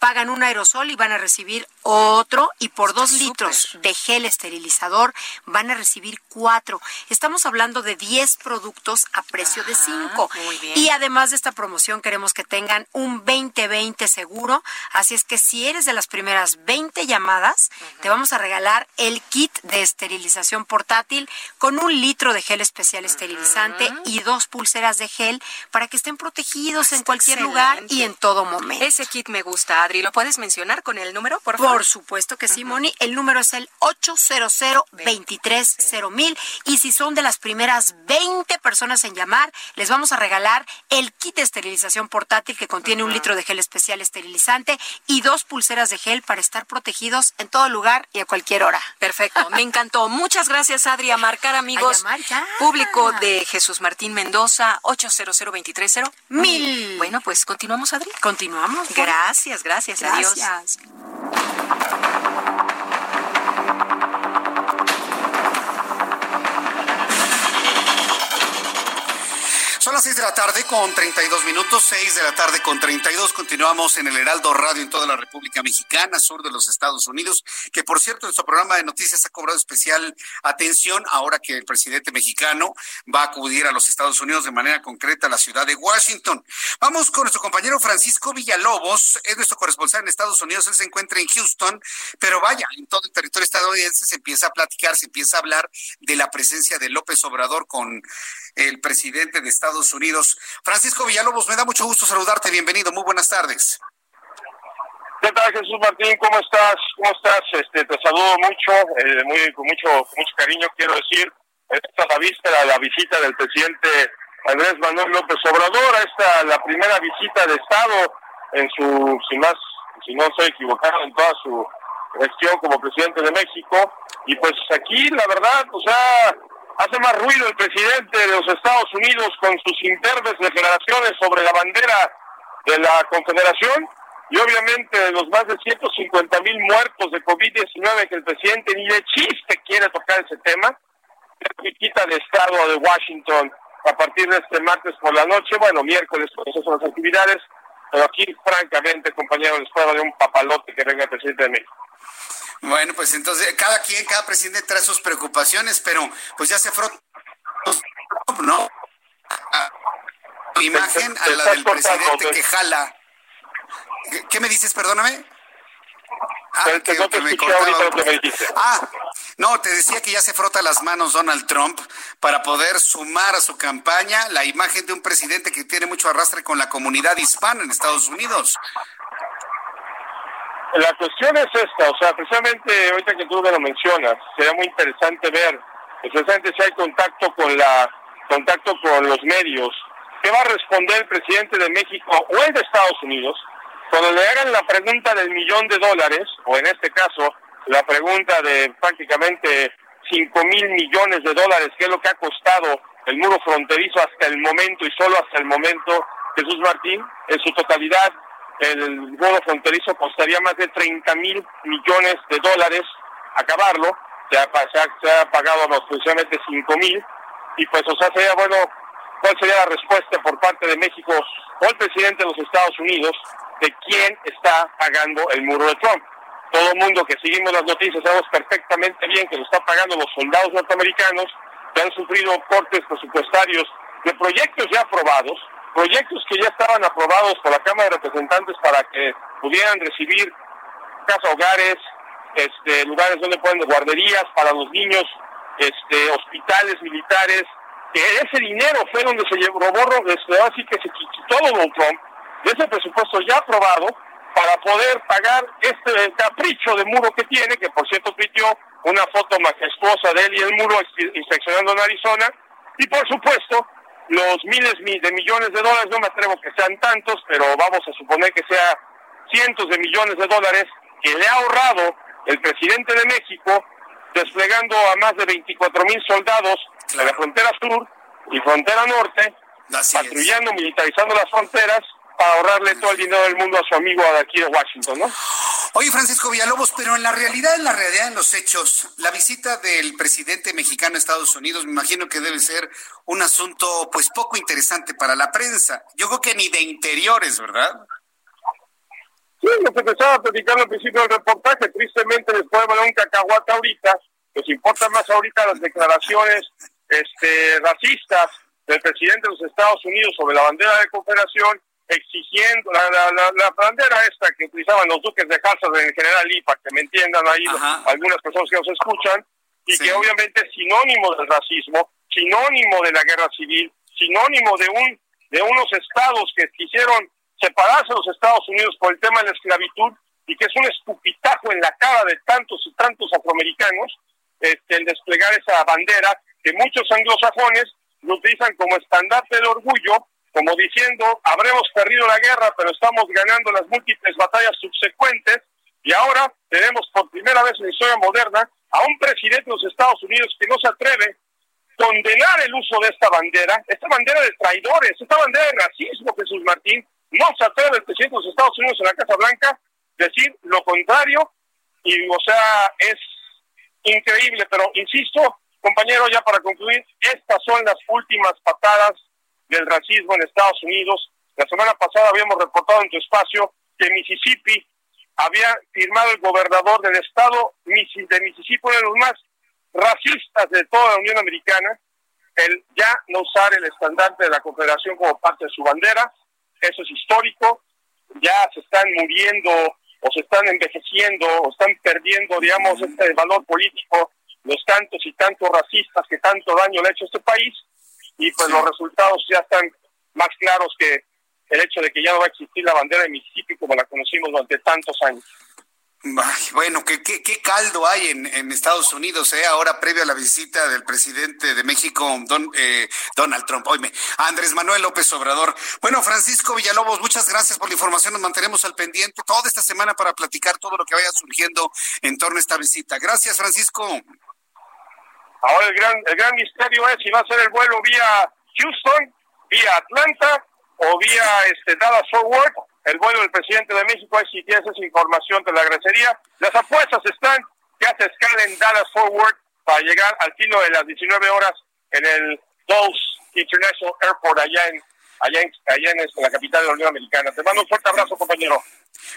Pagan un aerosol y van a recibir otro. Y por dos litros de gel esterilizador van a recibir cuatro. Estamos hablando de 10 productos a precio de 5. Y además de esta promoción queremos que tengan un 2020 seguro. Así es que si eres de las primeras 20 llamadas, te vamos a regalar el kit de esterilización portátil con un litro de gel especial esterilizante y dos pulseras de gel para que estén protegidos en cualquier lugar y en todo momento. Ese kit me gusta, Adri. ¿Lo puedes mencionar con el número, por favor? Por supuesto que sí, Moni. El número es el 800 23 mil. Y si son de las primeras 20 personas en llamar, les vamos a regalar el kit de esterilización portátil que contiene un litro de gel especial esterilizante y dos pulseras de gel para estar protegidos en todo lugar y a cualquier hora. Perfecto, me encantó. Muchas gracias, Adri. A marcar, amigos. Público de Jesús Martín Mendoza, 800 230 mil. Bueno, pues continuamos, Adri. Continuamos. Gracias, gracias. Gracias. Adiós. Las 6 de la tarde con 32 minutos, 6 de la tarde con 32. Continuamos en el Heraldo Radio en toda la República Mexicana, sur de los Estados Unidos, que por cierto, nuestro programa de noticias ha cobrado especial atención ahora que el presidente mexicano va a acudir a los Estados Unidos de manera concreta a la ciudad de Washington. Vamos con nuestro compañero Francisco Villalobos, es nuestro corresponsal en Estados Unidos, él se encuentra en Houston, pero vaya, en todo el territorio estadounidense se empieza a platicar, se empieza a hablar de la presencia de López Obrador con el presidente de Estados Unidos. Francisco Villalobos, me da mucho gusto saludarte. Bienvenido, muy buenas tardes. ¿Qué tal, Jesús Martín? ¿Cómo estás? ¿Cómo estás? Este, te saludo mucho, eh, muy, con mucho, mucho cariño, quiero decir. Esta es la la visita del presidente Andrés Manuel López Obrador. Esta la primera visita de Estado en su, si más, si no estoy equivocado, en toda su gestión como presidente de México. Y pues aquí, la verdad, o sea, hace más ruido el presidente de los Estados Unidos con sus imperves declaraciones sobre la bandera de la Confederación y obviamente los más de 150 mil muertos de COVID-19 que el presidente ni de chiste quiere tocar ese tema, la visita de Estado de Washington a partir de este martes por la noche, bueno, miércoles, pues esas son las actividades, pero aquí francamente, compañero, les de un papalote que venga el presidente de México. Bueno, pues entonces cada quien, cada presidente trae sus preocupaciones, pero pues ya se frota, ¿no? imagen a la del presidente que jala. ¿Qué me dices, perdóname? Ah, que, me Ah, No, te decía que ya se frota las manos Donald Trump para poder sumar a su campaña la imagen de un presidente que tiene mucho arrastre con la comunidad hispana en Estados Unidos. La cuestión es esta, o sea, precisamente ahorita que tú me lo mencionas, sería muy interesante ver, precisamente si hay contacto con la contacto con los medios, ¿qué va a responder el presidente de México o el de Estados Unidos cuando le hagan la pregunta del millón de dólares, o en este caso la pregunta de prácticamente 5 mil millones de dólares, que es lo que ha costado el muro fronterizo hasta el momento y solo hasta el momento, Jesús Martín, en su totalidad, el muro fronterizo costaría más de 30 mil millones de dólares acabarlo, se ha, se ha, pagado aproximadamente 5 mil, y pues, o sea, sería bueno, ¿cuál sería la respuesta por parte de México o el presidente de los Estados Unidos de quién está pagando el muro de Trump? todo el mundo que seguimos las noticias sabemos perfectamente bien que lo están pagando los soldados norteamericanos que han sufrido cortes presupuestarios de proyectos ya aprobados, proyectos que ya estaban aprobados por la Cámara de Representantes para que pudieran recibir casas hogares, este, lugares donde pueden guarderías para los niños, este, hospitales militares, que ese dinero fue donde se llevó, robó, este, así que se quitó Donald Trump, de ese presupuesto ya aprobado, para poder pagar este capricho de muro que tiene, que por cierto tuiteó una foto majestuosa de él y el muro inspeccionando en Arizona, y por supuesto los miles de millones de dólares, no me atrevo que sean tantos, pero vamos a suponer que sea cientos de millones de dólares que le ha ahorrado el presidente de México desplegando a más de 24 mil soldados en la frontera sur y frontera norte, patrullando, militarizando las fronteras para ahorrarle todo el dinero del mundo a su amigo de aquí de Washington, ¿no? Oye, Francisco Villalobos, pero en la realidad, en la realidad, en los hechos, la visita del presidente mexicano a Estados Unidos, me imagino que debe ser un asunto, pues, poco interesante para la prensa. Yo creo que ni de interiores, ¿verdad? Sí, lo que te estaba platicando al principio del reportaje, tristemente después de un cacahuate ahorita, pues importan más ahorita las declaraciones este, racistas del presidente de los Estados Unidos sobre la bandera de cooperación exigiendo la, la, la, bandera esta que utilizaban los duques de Hazard en general y para que me entiendan ahí algunas personas que nos escuchan y que obviamente es sinónimo del racismo, sinónimo de la guerra civil, sinónimo de un de unos estados que quisieron separarse de los Estados Unidos por el tema de la esclavitud y que es un escupitajo en la cara de tantos y tantos afroamericanos este, el desplegar esa bandera que muchos anglosajones lo utilizan como estandarte del orgullo como diciendo, habremos perdido la guerra, pero estamos ganando las múltiples batallas subsecuentes, y ahora tenemos por primera vez en la historia moderna a un presidente de los Estados Unidos que no se atreve a condenar el uso de esta bandera, esta bandera de traidores, esta bandera de racismo, Jesús Martín, no se atreve el presidente de los Estados Unidos en la Casa Blanca decir lo contrario, y o sea, es increíble, pero insisto, compañero, ya para concluir, estas son las últimas patadas del racismo en Estados Unidos. La semana pasada habíamos reportado en tu espacio que Mississippi había firmado el gobernador del estado de Mississippi, uno de los más racistas de toda la Unión Americana, el ya no usar el estandarte de la Confederación como parte de su bandera. Eso es histórico. Ya se están muriendo o se están envejeciendo o están perdiendo, digamos, este valor político los tantos y tantos racistas que tanto daño le ha hecho a este país y pues los resultados ya están más claros que el hecho de que ya no va a existir la bandera de Mississippi como la conocimos durante tantos años. bueno, ¿qué, qué, caldo hay en, en, Estados Unidos, eh? ahora previo a la visita del presidente de México, don, eh, Donald Trump, oíme, Andrés Manuel López Obrador. Bueno, Francisco Villalobos, muchas gracias por la información, nos mantenemos al pendiente toda esta semana para platicar todo lo que vaya surgiendo en torno a esta visita. Gracias, Francisco. Ahora el gran, el gran misterio es si va a ser el vuelo vía Houston, vía Atlanta o vía este, Dallas Fort Worth, el vuelo del presidente de México. Ahí si tienes esa información te la agradecería. Las apuestas están que hace escala en Dallas Fort Worth para llegar al filo de las 19 horas en el Dulles International Airport allá en allá en, allá en la capital de la Unión Americana. Te mando un fuerte abrazo, compañero.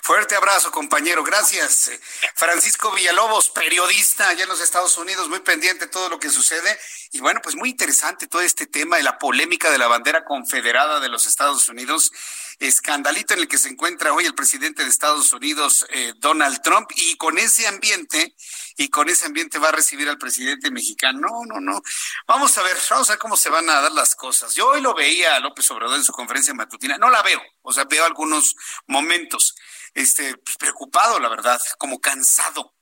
Fuerte abrazo, compañero. Gracias. Francisco Villalobos, periodista allá en los Estados Unidos, muy pendiente de todo lo que sucede. Y bueno, pues muy interesante todo este tema de la polémica de la bandera confederada de los Estados Unidos. Escandalito en el que se encuentra hoy el presidente de Estados Unidos, eh, Donald Trump. Y con ese ambiente y con ese ambiente va a recibir al presidente mexicano. No, no, no. Vamos a ver, vamos a ver cómo se van a dar las cosas. Yo hoy lo veía a López Obrador en su conferencia matutina, no la veo, o sea, veo algunos momentos, este, pues, preocupado, la verdad, como cansado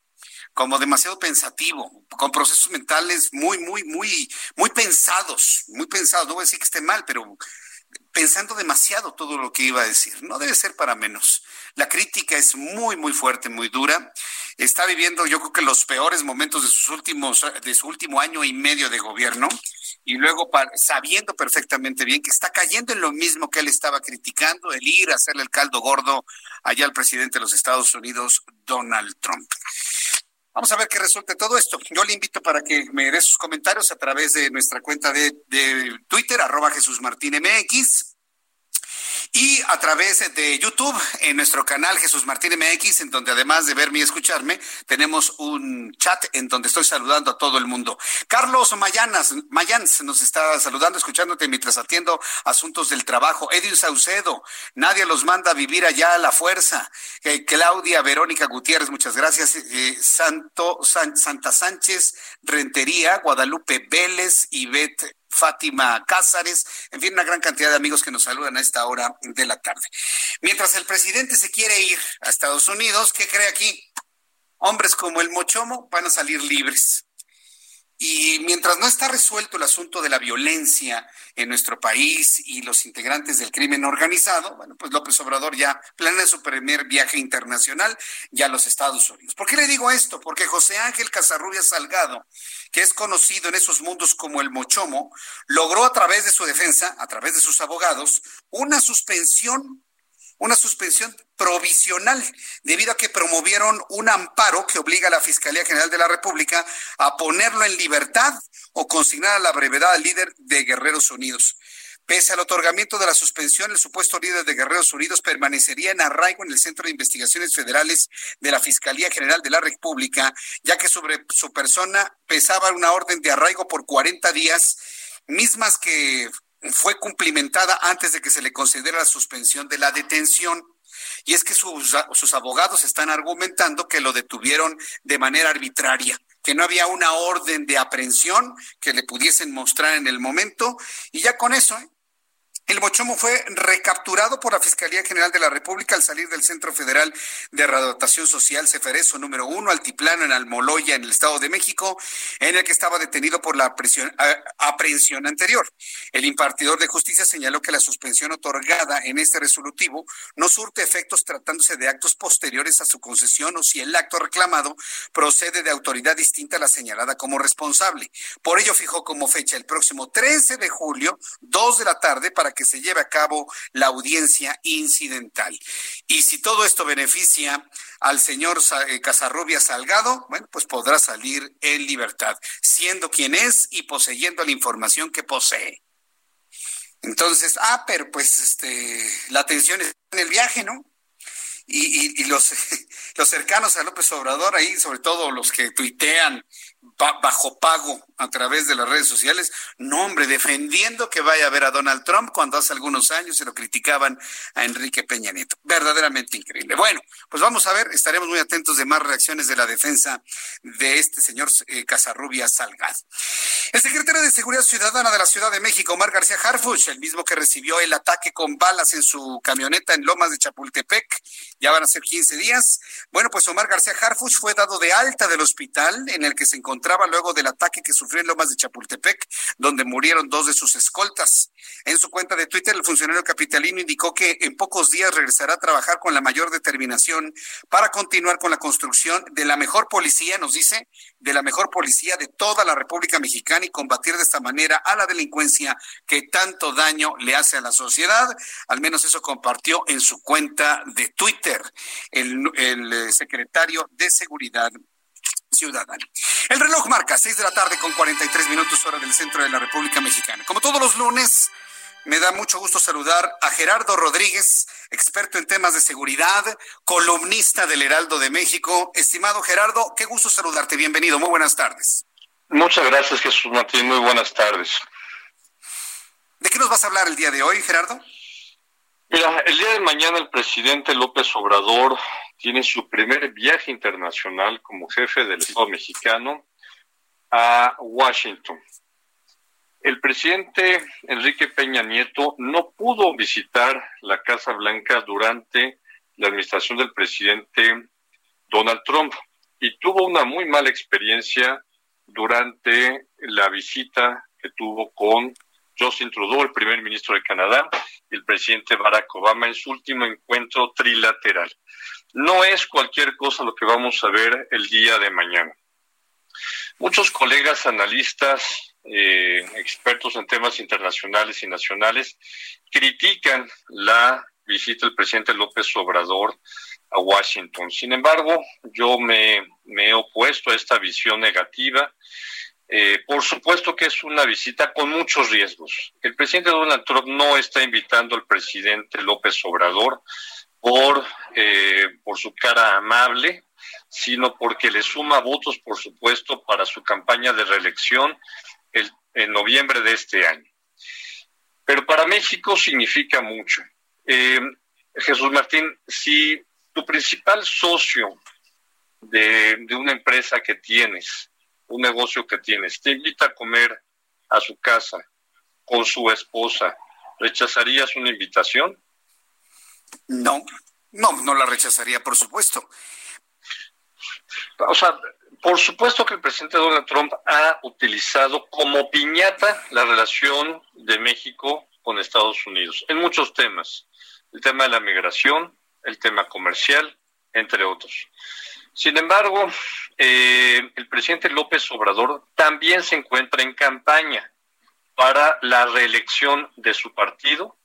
como demasiado pensativo, con procesos mentales muy, muy, muy, muy pensados, muy pensados. No voy a decir que esté mal, pero pensando demasiado todo lo que iba a decir. No debe ser para menos. La crítica es muy, muy fuerte, muy dura. Está viviendo, yo creo que los peores momentos de sus últimos, de su último año y medio de gobierno. Y luego sabiendo perfectamente bien que está cayendo en lo mismo que él estaba criticando, el ir a hacerle el caldo gordo allá al presidente de los Estados Unidos, Donald Trump. Vamos a ver qué resulta todo esto. Yo le invito para que me dé sus comentarios a través de nuestra cuenta de, de Twitter, arroba Jesús Martín MX y a través de YouTube en nuestro canal Jesús Martín MX, en donde además de verme y escucharme, tenemos un chat en donde estoy saludando a todo el mundo. Carlos Mayanas, Mayans nos está saludando, escuchándote mientras atiendo asuntos del trabajo. Edwin Saucedo, nadie los manda a vivir allá a la fuerza. Eh, Claudia Verónica Gutiérrez, muchas gracias. Eh, Santo, Santa Sánchez Rentería, Guadalupe Vélez, Ivette Fátima Cázares, en fin, una gran cantidad de amigos que nos saludan a esta hora de la tarde. Mientras el presidente se quiere ir a Estados Unidos, ¿qué cree aquí? Hombres como el Mochomo van a salir libres. Y mientras no está resuelto el asunto de la violencia en nuestro país y los integrantes del crimen organizado, bueno, pues López Obrador ya planea su primer viaje internacional ya a los Estados Unidos. ¿Por qué le digo esto? Porque José Ángel Casarrubia Salgado, que es conocido en esos mundos como el Mochomo, logró a través de su defensa, a través de sus abogados, una suspensión una suspensión provisional debido a que promovieron un amparo que obliga a la Fiscalía General de la República a ponerlo en libertad o consignar a la brevedad al líder de Guerreros Unidos. Pese al otorgamiento de la suspensión, el supuesto líder de Guerreros Unidos permanecería en arraigo en el Centro de Investigaciones Federales de la Fiscalía General de la República, ya que sobre su persona pesaba una orden de arraigo por 40 días, mismas que fue cumplimentada antes de que se le concediera la suspensión de la detención. Y es que sus, sus, abogados están argumentando que lo detuvieron de manera arbitraria, que no había una orden de aprehensión que le pudiesen mostrar en el momento. Y ya con eso, ¿eh? El Mochomo fue recapturado por la Fiscalía General de la República al salir del Centro Federal de Readaptación Social Ceferezo número uno, Altiplano, en Almoloya, en el Estado de México, en el que estaba detenido por la aprehensión anterior. El impartidor de justicia señaló que la suspensión otorgada en este resolutivo no surte efectos tratándose de actos posteriores a su concesión o si el acto reclamado procede de autoridad distinta a la señalada como responsable. Por ello fijó como fecha el próximo 13 de julio, dos de la tarde, para que se lleve a cabo la audiencia incidental. Y si todo esto beneficia al señor eh, Casarrubia Salgado, bueno, pues podrá salir en libertad, siendo quien es y poseyendo la información que posee. Entonces, ah, pero pues este, la atención está en el viaje, ¿no? Y, y, los, los cercanos a López Obrador, ahí sobre todo los que tuitean bajo pago a través de las redes sociales, no hombre, defendiendo que vaya a ver a Donald Trump cuando hace algunos años se lo criticaban a Enrique Peña Nieto. Verdaderamente increíble. Bueno, pues vamos a ver, estaremos muy atentos de más reacciones de la defensa de este señor eh, Casarrubia Salgado. El secretario de Seguridad Ciudadana de la Ciudad de México, Omar García Harfuch, el mismo que recibió el ataque con balas en su camioneta en Lomas de Chapultepec, ya van a ser 15 días. Bueno, pues Omar García Harfuch fue dado de alta del hospital en el que se encontraba luego del ataque que sufrió en Lomas de Chapultepec, donde murieron dos de sus escoltas. En su cuenta de Twitter, el funcionario capitalino indicó que en pocos días regresará a trabajar con la mayor determinación para continuar con la construcción de la mejor policía, nos dice, de la mejor policía de toda la República Mexicana y combatir de esta manera a la delincuencia que tanto daño le hace a la sociedad. Al menos eso compartió en su cuenta de Twitter el, eh, secretario de Seguridad Ciudadana. El reloj marca 6 de la tarde con 43 minutos hora del centro de la República Mexicana. Como todos los lunes, me da mucho gusto saludar a Gerardo Rodríguez, experto en temas de seguridad, columnista del Heraldo de México. Estimado Gerardo, qué gusto saludarte. Bienvenido. Muy buenas tardes. Muchas gracias, Jesús Martín. Muy buenas tardes. ¿De qué nos vas a hablar el día de hoy, Gerardo? Mira, el día de mañana el presidente López Obrador tiene su primer viaje internacional como jefe del Estado mexicano a Washington. El presidente Enrique Peña Nieto no pudo visitar la Casa Blanca durante la administración del presidente Donald Trump y tuvo una muy mala experiencia durante la visita que tuvo con Justin Trudeau, el primer ministro de Canadá, y el presidente Barack Obama en su último encuentro trilateral. No es cualquier cosa lo que vamos a ver el día de mañana. Muchos colegas analistas, eh, expertos en temas internacionales y nacionales, critican la visita del presidente López Obrador a Washington. Sin embargo, yo me, he opuesto a esta visión negativa. Eh, por supuesto que es una visita con muchos riesgos. El presidente Donald Trump no está invitando al presidente López Obrador por, eh, por su cara amable, sino porque le suma votos, por supuesto, para su campaña de reelección en noviembre de este año. Pero para México significa mucho. Eh, Jesús Martín, si tu principal socio de, de, una empresa que tienes, un negocio que tienes, te invita a comer a su casa con su esposa, ¿rechazarías una invitación? No, no, no la rechazaría, por supuesto. O sea, por supuesto que el presidente Donald Trump ha utilizado como piñata la relación de México con Estados Unidos en muchos temas. El tema de la migración, el tema comercial, entre otros. Sin embargo, eh, el presidente López Obrador también se encuentra en campaña para la reelección de su partido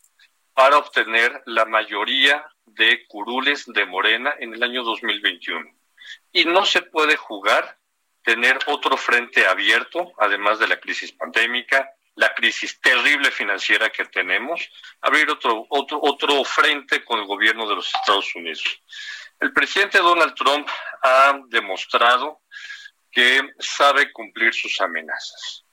para obtener la mayoría de curules de Morena en el año 2021. Y no se puede jugar tener otro frente abierto, además de la crisis pandémica, la crisis terrible financiera que tenemos, abrir otro, otro, otro frente con el gobierno de los Estados Unidos. El presidente Donald Trump ha demostrado que sabe cumplir sus amenazas.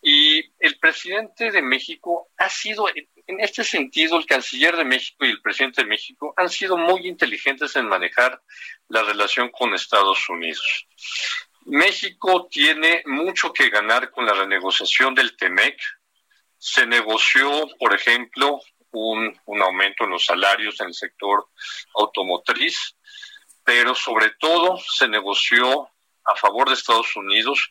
Y el presidente de México ha sido, en este sentido, el canciller de México y el presidente de México han sido muy inteligentes en manejar la relación con Estados Unidos. México tiene mucho que ganar con la renegociación del TEMEC. Se negoció, por ejemplo, un, aumento en los salarios en el sector automotriz, pero sobre todo se negoció a favor de Estados Unidos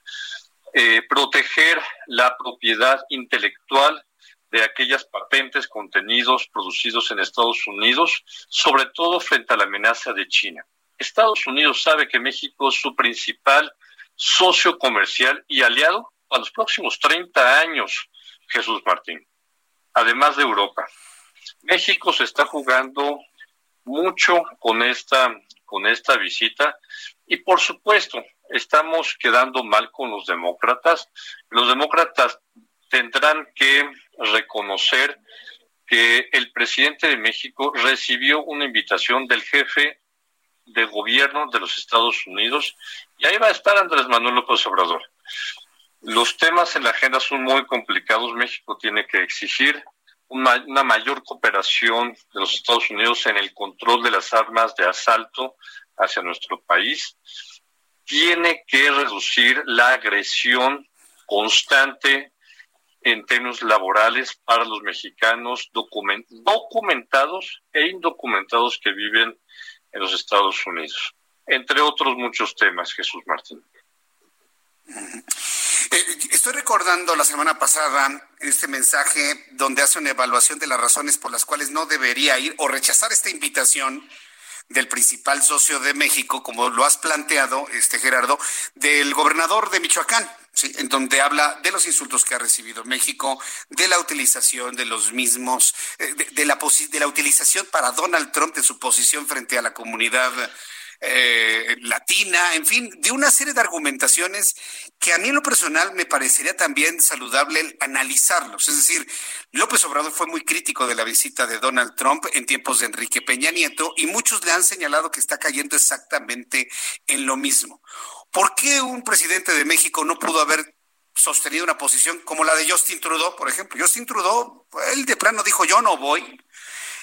eh, proteger la propiedad intelectual de aquellas patentes, contenidos producidos en Estados Unidos, sobre todo frente a la amenaza de China. Estados Unidos sabe que México es su principal socio comercial y aliado a los próximos 30 años, Jesús Martín, además de Europa. México se está jugando mucho con esta, con esta visita y por supuesto estamos quedando mal con los demócratas. Los demócratas tendrán que reconocer que el presidente de México recibió una invitación del jefe de gobierno de los Estados Unidos y ahí va a estar Andrés Manuel López Obrador. Los temas en la agenda son muy complicados. México tiene que exigir una, una, mayor cooperación de los Estados Unidos en el control de las armas de asalto hacia nuestro país. Tiene que reducir la agresión constante en términos laborales para los mexicanos documentados e indocumentados que viven en los Estados Unidos, entre otros muchos temas, Jesús Martín. Eh, estoy recordando la semana pasada este mensaje donde hace una evaluación de las razones por las cuales no debería ir o rechazar esta invitación del principal socio de México, como lo has planteado, este Gerardo, del gobernador de Michoacán, ¿sí? en donde habla de los insultos que ha recibido México, de la utilización de los mismos, eh, de, la, de la utilización para Donald Trump de su posición frente a la comunidad eh, latina, en fin, de una serie de argumentaciones que a mí en lo personal me parecería también saludable analizarlos. Es decir, López Obrador fue muy crítico de la visita de Donald Trump en tiempos de Enrique Peña Nieto y muchos le han señalado que está cayendo exactamente en lo mismo. ¿Por qué un presidente de México no pudo haber sostenido una posición como la de Justin Trudeau, por ejemplo? Justin Trudeau, él de plano dijo, yo no voy,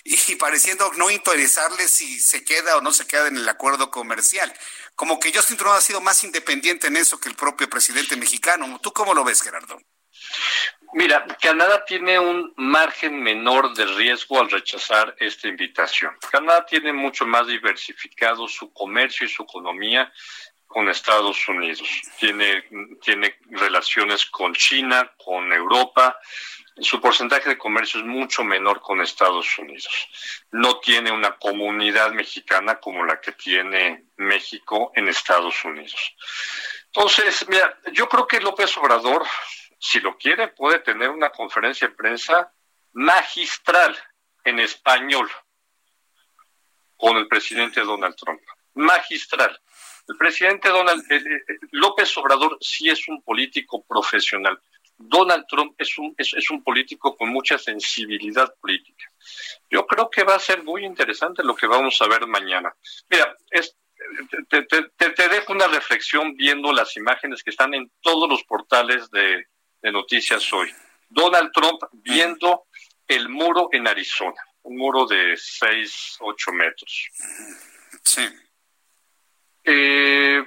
y pareciendo no interesarle si se queda o no se queda en el acuerdo comercial. Como que Justin Trudeau ha sido más independiente en eso que el propio presidente mexicano. ¿Tú cómo lo ves, Gerardo? Mira, Canadá tiene un margen menor de riesgo al rechazar esta invitación. Canadá tiene mucho más diversificado su comercio y su economía con Estados Unidos. Tiene, tiene relaciones con China, con Europa. Su porcentaje de comercio es mucho menor con Estados Unidos. No tiene una comunidad mexicana como la que tiene México en Estados Unidos. Entonces, mira, yo creo que López Obrador si lo quiere, puede tener una conferencia de prensa magistral en español con el presidente Donald Trump. Magistral. El presidente Donald eh, eh, López Obrador sí es un político profesional. Donald Trump es un, es, un político con mucha sensibilidad política. Yo creo que va a ser muy interesante lo que vamos a ver mañana. Mira, te, te, dejo una reflexión viendo las imágenes que están en todos los portales de, de noticias hoy. Donald Trump viendo el muro en Arizona, un muro de 6, 8 metros. Sí. Eh,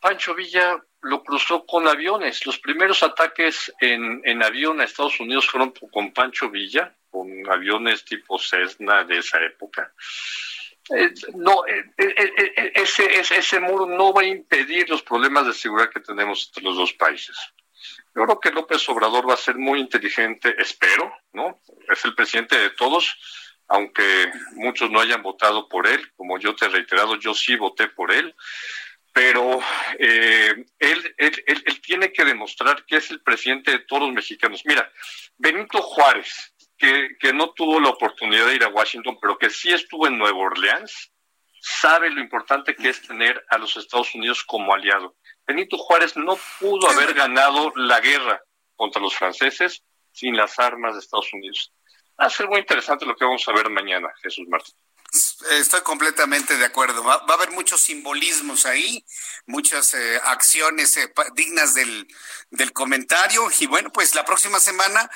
Pancho Villa lo cruzó con aviones. Los primeros ataques en, en avión a Estados Unidos fueron con Pancho Villa, con aviones tipo Cessna de esa época. Eh, no, eh, ese, ese, ese muro no va a impedir los problemas de seguridad que tenemos entre los dos países. Yo creo que López Obrador va a ser muy inteligente, espero, ¿no? Es el presidente de todos, aunque muchos no hayan votado por él, como yo te he reiterado, yo sí voté por él, pero eh, él, él, él, tiene que demostrar que es el presidente de todos los mexicanos. Mira, Benito Juárez, que, que no tuvo la oportunidad de ir a Washington, pero que sí estuvo en Nueva Orleans, sabe lo importante que es tener a los Estados Unidos como aliado. Benito Juárez no pudo haber ganado la guerra contra los franceses sin las armas de Estados Unidos. Va a ser muy interesante lo que vamos a ver mañana, Jesús Martín. Estoy completamente de acuerdo. Va, a haber muchos simbolismos ahí, muchas eh, acciones eh, dignas del, del comentario. Y bueno, pues la próxima semana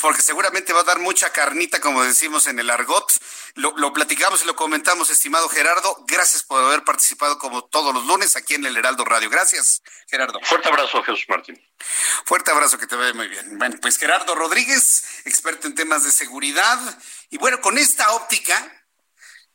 porque seguramente va a dar mucha carnita, como decimos en el argot. Lo, platicamos y lo comentamos, estimado Gerardo. Gracias por haber participado como todos los lunes aquí en el Heraldo Radio. Gracias, Gerardo. Fuerte abrazo, Jesús Martín. Fuerte abrazo, que te vaya muy bien. Bueno, pues Gerardo Rodríguez, experto en temas de seguridad. Y bueno, con esta óptica,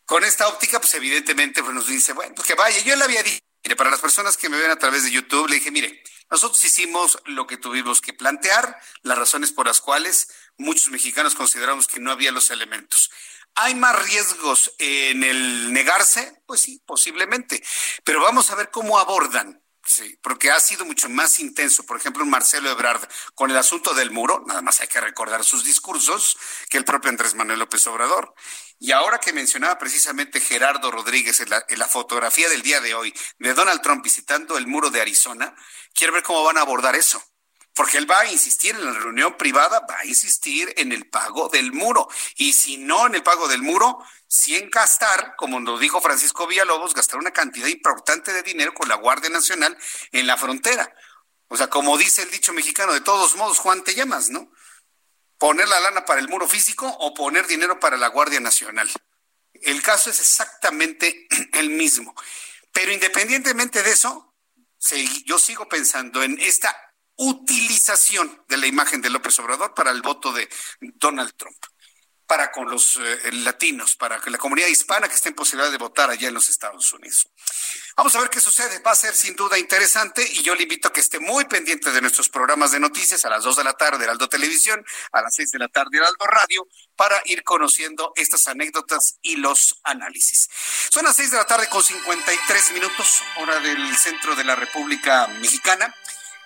con esta óptica, pues evidentemente pues nos dice, bueno, pues que vaya. Yo le había dicho, mire, para las personas que me ven a través de YouTube, le dije, mire, nosotros hicimos lo que tuvimos que plantear, las razones por las cuales muchos mexicanos consideramos que no había los elementos. ¿Hay más riesgos en el negarse? Pues sí, posiblemente. Pero vamos a ver cómo abordan. Sí, porque ha sido mucho más intenso, por ejemplo, Marcelo Ebrard con el asunto del muro, nada más hay que recordar sus discursos, que el propio Andrés Manuel López Obrador. Y ahora que mencionaba precisamente Gerardo Rodríguez en la, fotografía del día de hoy de Donald Trump visitando el muro de Arizona, quiero ver cómo van a abordar eso. Porque él va a insistir en la reunión privada, va a insistir en el pago del muro. Y si no en el pago del muro, sí en gastar, como nos dijo Francisco Villalobos, gastar una cantidad importante de dinero con la Guardia Nacional en la frontera. O sea, como dice el dicho mexicano, de todos modos, Juan, te llamas, ¿no? poner la lana para el muro físico o poner dinero para la Guardia Nacional. El caso es exactamente el mismo. Pero independientemente de eso, yo sigo pensando en esta utilización de la imagen de López Obrador para el voto de Donald Trump para con los eh, latinos, para que la comunidad hispana que esté en posibilidad de votar allá en los Estados Unidos. Vamos a ver qué sucede. Va a ser sin duda interesante y yo le invito a que esté muy pendiente de nuestros programas de noticias a las 2 de la tarde, Heraldo Televisión, a las 6 de la tarde, Heraldo Radio, para ir conociendo estas anécdotas y los análisis. Son las 6 de la tarde con 53 minutos, hora del centro de la República Mexicana.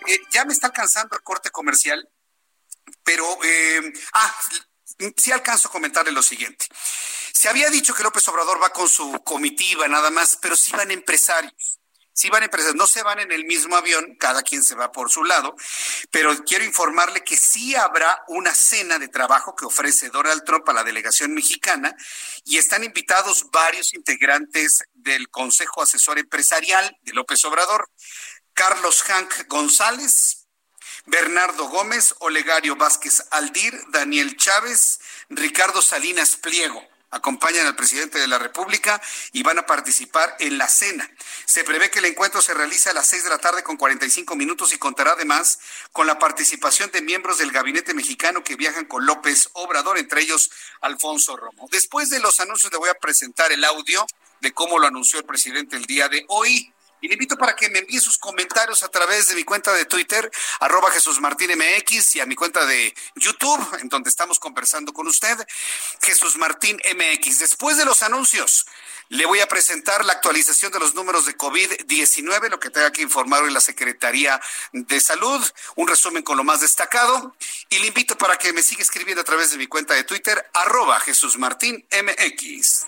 Eh, ya me está alcanzando el corte comercial, pero, eh, ah, sí alcanzo a comentarle lo siguiente. Se había dicho que López Obrador va con su comitiva nada más, pero sí van empresarios. Sí van empresarios, no se van en el mismo avión, cada quien se va por su lado, pero quiero informarle que sí habrá una cena de trabajo que ofrece Donald Trump a la delegación mexicana y están invitados varios integrantes del Consejo Asesor Empresarial de López Obrador. Carlos Hank González, Bernardo Gómez, Olegario Vázquez Aldir, Daniel Chávez, Ricardo Salinas Pliego acompañan al presidente de la República y van a participar en la cena. Se prevé que el encuentro se realice a las seis de la tarde con 45 minutos y contará además con la participación de miembros del gabinete mexicano que viajan con López Obrador, entre ellos Alfonso Romo. Después de los anuncios le voy a presentar el audio de cómo lo anunció el presidente el día de hoy. Y le invito para que me envíe sus comentarios a través de mi cuenta de Twitter, arroba Jesús Martín MX, y a mi cuenta de YouTube, en donde estamos conversando con usted, Jesús Martín MX. Después de los anuncios, le voy a presentar la actualización de los números de COVID-19, lo que tenga que informar hoy la Secretaría de Salud, un resumen con lo más destacado. Y le invito para que me siga escribiendo a través de mi cuenta de Twitter, arroba Jesús Martín MX.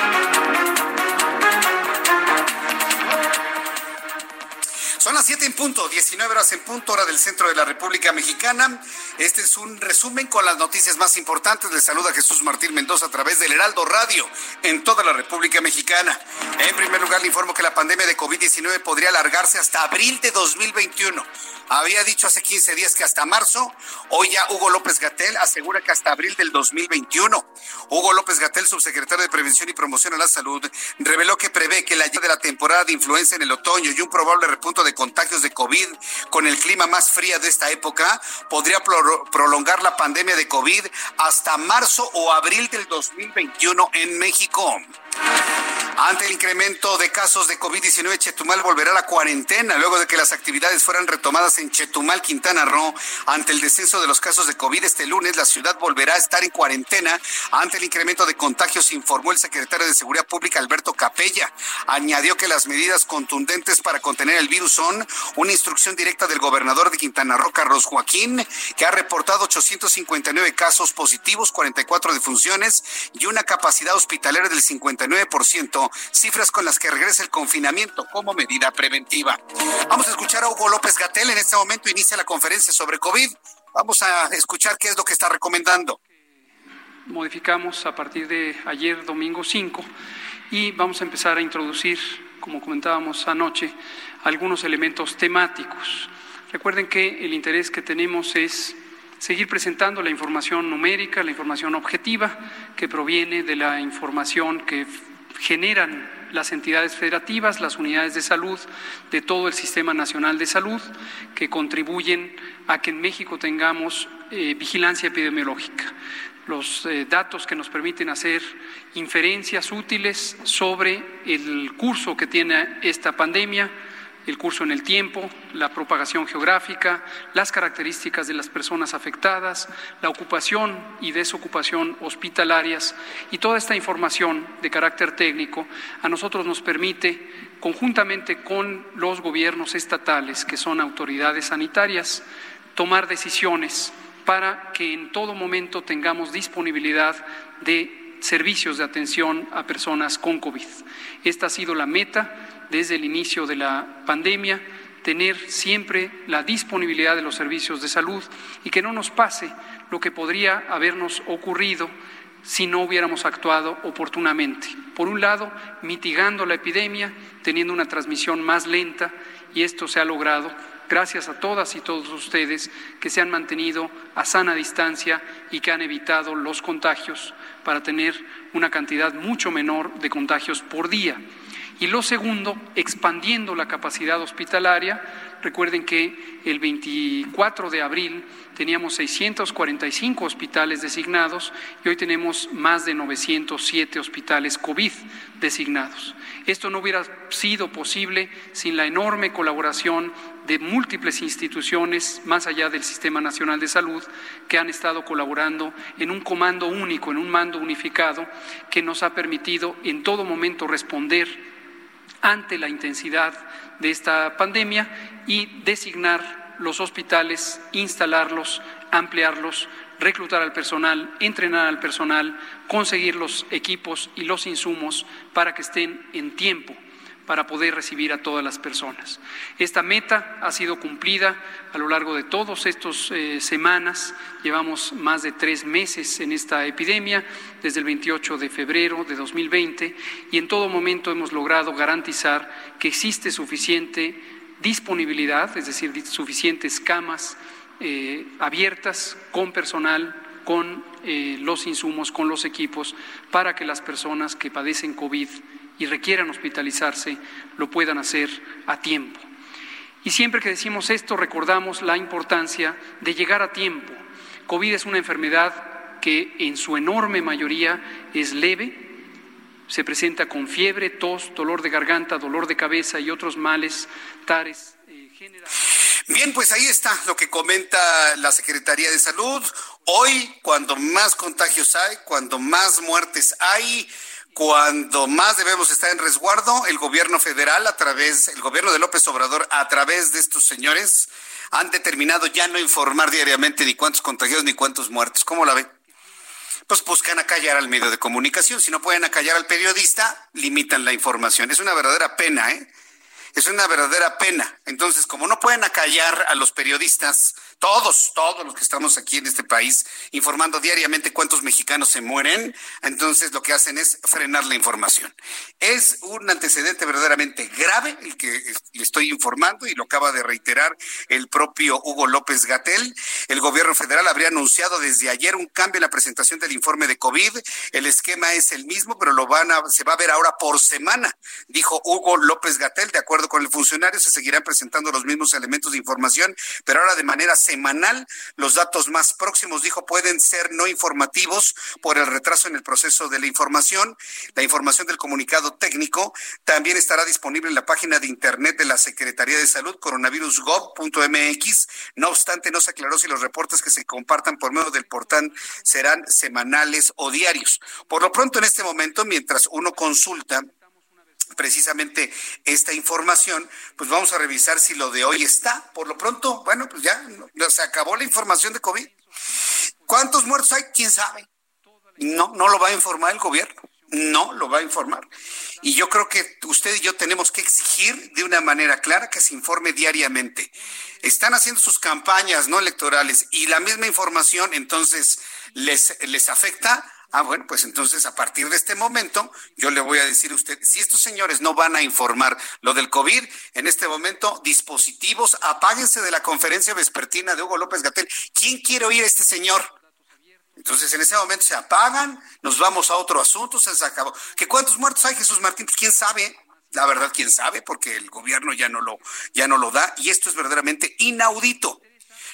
Son las 7 en punto, 19 horas en punto, hora del centro de la República Mexicana. Este es un resumen con las noticias más importantes. Le saluda Jesús Martín Mendoza a través del Heraldo Radio en toda la República Mexicana. En primer lugar, le informo que la pandemia de COVID-19 podría alargarse hasta abril de 2021. Había dicho hace 15 días que hasta marzo. Hoy ya Hugo López Gatel asegura que hasta abril del 2021. Hugo López Gatel, subsecretario de Prevención y Promoción a la Salud, reveló que prevé que la llegada de la temporada de influenza en el otoño y un probable repunto de contagios de COVID con el clima más frío de esta época podría prolongar la pandemia de COVID hasta marzo o abril del 2021 en México. Ante el incremento de casos de COVID-19, Chetumal volverá a la cuarentena luego de que las actividades fueran retomadas en Chetumal, Quintana Roo. Ante el descenso de los casos de COVID este lunes, la ciudad volverá a estar en cuarentena ante el incremento de contagios, informó el secretario de Seguridad Pública, Alberto Capella. Añadió que las medidas contundentes para contener el virus son una instrucción directa del gobernador de Quintana Roo, Carlos Joaquín, que ha reportado 859 casos positivos, 44 defunciones y una capacidad hospitalaria del 59% cifras con las que regresa el confinamiento como medida preventiva. Vamos a escuchar a Hugo López Gatel. En este momento inicia la conferencia sobre COVID. Vamos a escuchar qué es lo que está recomendando. Modificamos a partir de ayer, domingo 5, y vamos a empezar a introducir, como comentábamos anoche, algunos elementos temáticos. Recuerden que el interés que tenemos es seguir presentando la información numérica, la información objetiva que proviene de la información que generan las entidades federativas, las unidades de salud de todo el Sistema Nacional de Salud, que contribuyen a que en México tengamos eh, vigilancia epidemiológica. Los eh, datos que nos permiten hacer inferencias útiles sobre el curso que tiene esta pandemia, el curso en el tiempo, la propagación geográfica, las características de las personas afectadas, la ocupación y desocupación hospitalarias y toda esta información de carácter técnico a nosotros nos permite, conjuntamente con los gobiernos estatales, que son autoridades sanitarias, tomar decisiones para que en todo momento tengamos disponibilidad de servicios de atención a personas con COVID. Esta ha sido la meta desde el inicio de la pandemia, tener siempre la disponibilidad de los servicios de salud y que no nos pase lo que podría habernos ocurrido si no hubiéramos actuado oportunamente. Por un lado, mitigando la epidemia, teniendo una transmisión más lenta, y esto se ha logrado gracias a todas y todos ustedes que se han mantenido a sana distancia y que han evitado los contagios para tener una cantidad mucho menor de contagios por día. Y lo segundo, expandiendo la capacidad hospitalaria. Recuerden que el 24 de abril teníamos 645 hospitales designados y hoy tenemos más de 907 hospitales COVID designados. Esto no hubiera sido posible sin la enorme colaboración de múltiples instituciones, más allá del Sistema Nacional de Salud, que han estado colaborando en un comando único, en un mando unificado, que nos ha permitido en todo momento responder ante la intensidad de esta pandemia y designar los hospitales, instalarlos, ampliarlos, reclutar al personal, entrenar al personal, conseguir los equipos y los insumos para que estén en tiempo para poder recibir a todas las personas. Esta meta ha sido cumplida a lo largo de todas estas eh, semanas. Llevamos más de tres meses en esta epidemia, desde el 28 de febrero de 2020, y en todo momento hemos logrado garantizar que existe suficiente disponibilidad, es decir, suficientes camas eh, abiertas con personal, con eh, los insumos, con los equipos, para que las personas que padecen COVID y requieran hospitalizarse lo puedan hacer a tiempo. Y siempre que decimos esto recordamos la importancia de llegar a tiempo. COVID es una enfermedad que en su enorme mayoría es leve, se presenta con fiebre, tos, dolor de garganta, dolor de cabeza y otros males tares eh, generales. Bien, pues ahí está lo que comenta la Secretaría de Salud. Hoy, cuando más contagios hay, cuando más muertes hay, cuando más debemos estar en resguardo, el gobierno federal a través, el gobierno de López Obrador a través de estos señores han determinado ya no informar diariamente ni cuántos contagiados ni cuántos muertos. ¿Cómo la ve? Pues buscan acallar al medio de comunicación. Si no pueden acallar al periodista, limitan la información. Es una verdadera pena, ¿eh? Es una verdadera pena. Entonces, como no pueden acallar a los periodistas, todos, todos los que estamos aquí en este país, informando diariamente cuántos mexicanos se mueren, entonces lo que hacen es frenar la información. Es un antecedente verdaderamente grave el que le estoy informando y lo acaba de reiterar el propio Hugo López Gatel. El gobierno federal habría anunciado desde ayer un cambio en la presentación del informe de COVID. El esquema es el mismo, pero lo van a, se va a ver ahora por semana, dijo Hugo López Gatel. De acuerdo con el funcionario, se seguirán presentando los mismos elementos de información, pero ahora de manera semanal. Los datos más próximos, dijo, pueden ser no informativos por el retraso en el proceso de la información. La información del comunicado técnico también estará disponible en la página de internet de la Secretaría de Salud, coronavirusgov.mx. No obstante, no se aclaró si los reportes que se compartan por medio del portal serán semanales o diarios. Por lo pronto, en este momento, mientras uno consulta precisamente esta información, pues vamos a revisar si lo de hoy está. Por lo pronto, bueno, pues ya se acabó la información de COVID. ¿Cuántos muertos hay? ¿Quién sabe? No, no lo va a informar el gobierno. No lo va a informar. Y yo creo que usted y yo tenemos que exigir de una manera clara que se informe diariamente. Están haciendo sus campañas no electorales y la misma información entonces les, les afecta Ah, bueno, pues entonces a partir de este momento yo le voy a decir a usted, si estos señores no van a informar lo del COVID, en este momento dispositivos, apáguense de la conferencia vespertina de Hugo López Gatel. ¿Quién quiere oír a este señor? Entonces en ese momento se apagan, nos vamos a otro asunto, se acabó. ¿Que cuántos muertos hay, Jesús Martín? Pues, quién sabe. La verdad, quién sabe, porque el gobierno ya no lo, ya no lo da, y esto es verdaderamente inaudito.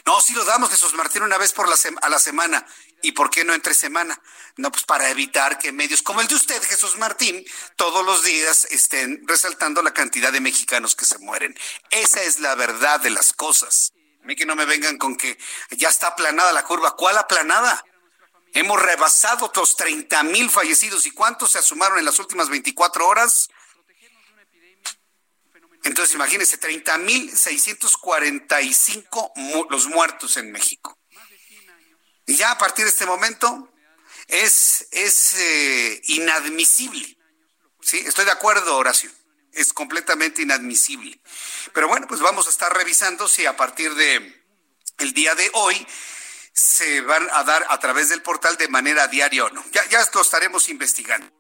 No, sí lo damos, Jesús Martín, una vez por la a la semana. ¿Y por qué no entre semana? No, pues para evitar que medios como el de usted, Jesús Martín, todos los días estén resaltando la cantidad de mexicanos que se mueren. Esa es la verdad de las cosas. A mí que no me vengan con que ya está aplanada la curva. ¿Cuál aplanada? Hemos rebasado los 30 mil fallecidos. ¿Y cuántos se asumaron en las últimas 24 horas? Entonces, imagínense, 30 mil 645 los muertos en México. Y ya a partir de este momento es, es eh, inadmisible. Sí, estoy de acuerdo, Horacio. Es completamente inadmisible. Pero bueno, pues vamos a estar revisando si a partir de el día de hoy se van a dar a través del portal de manera diaria o no. Ya, ya lo estaremos investigando.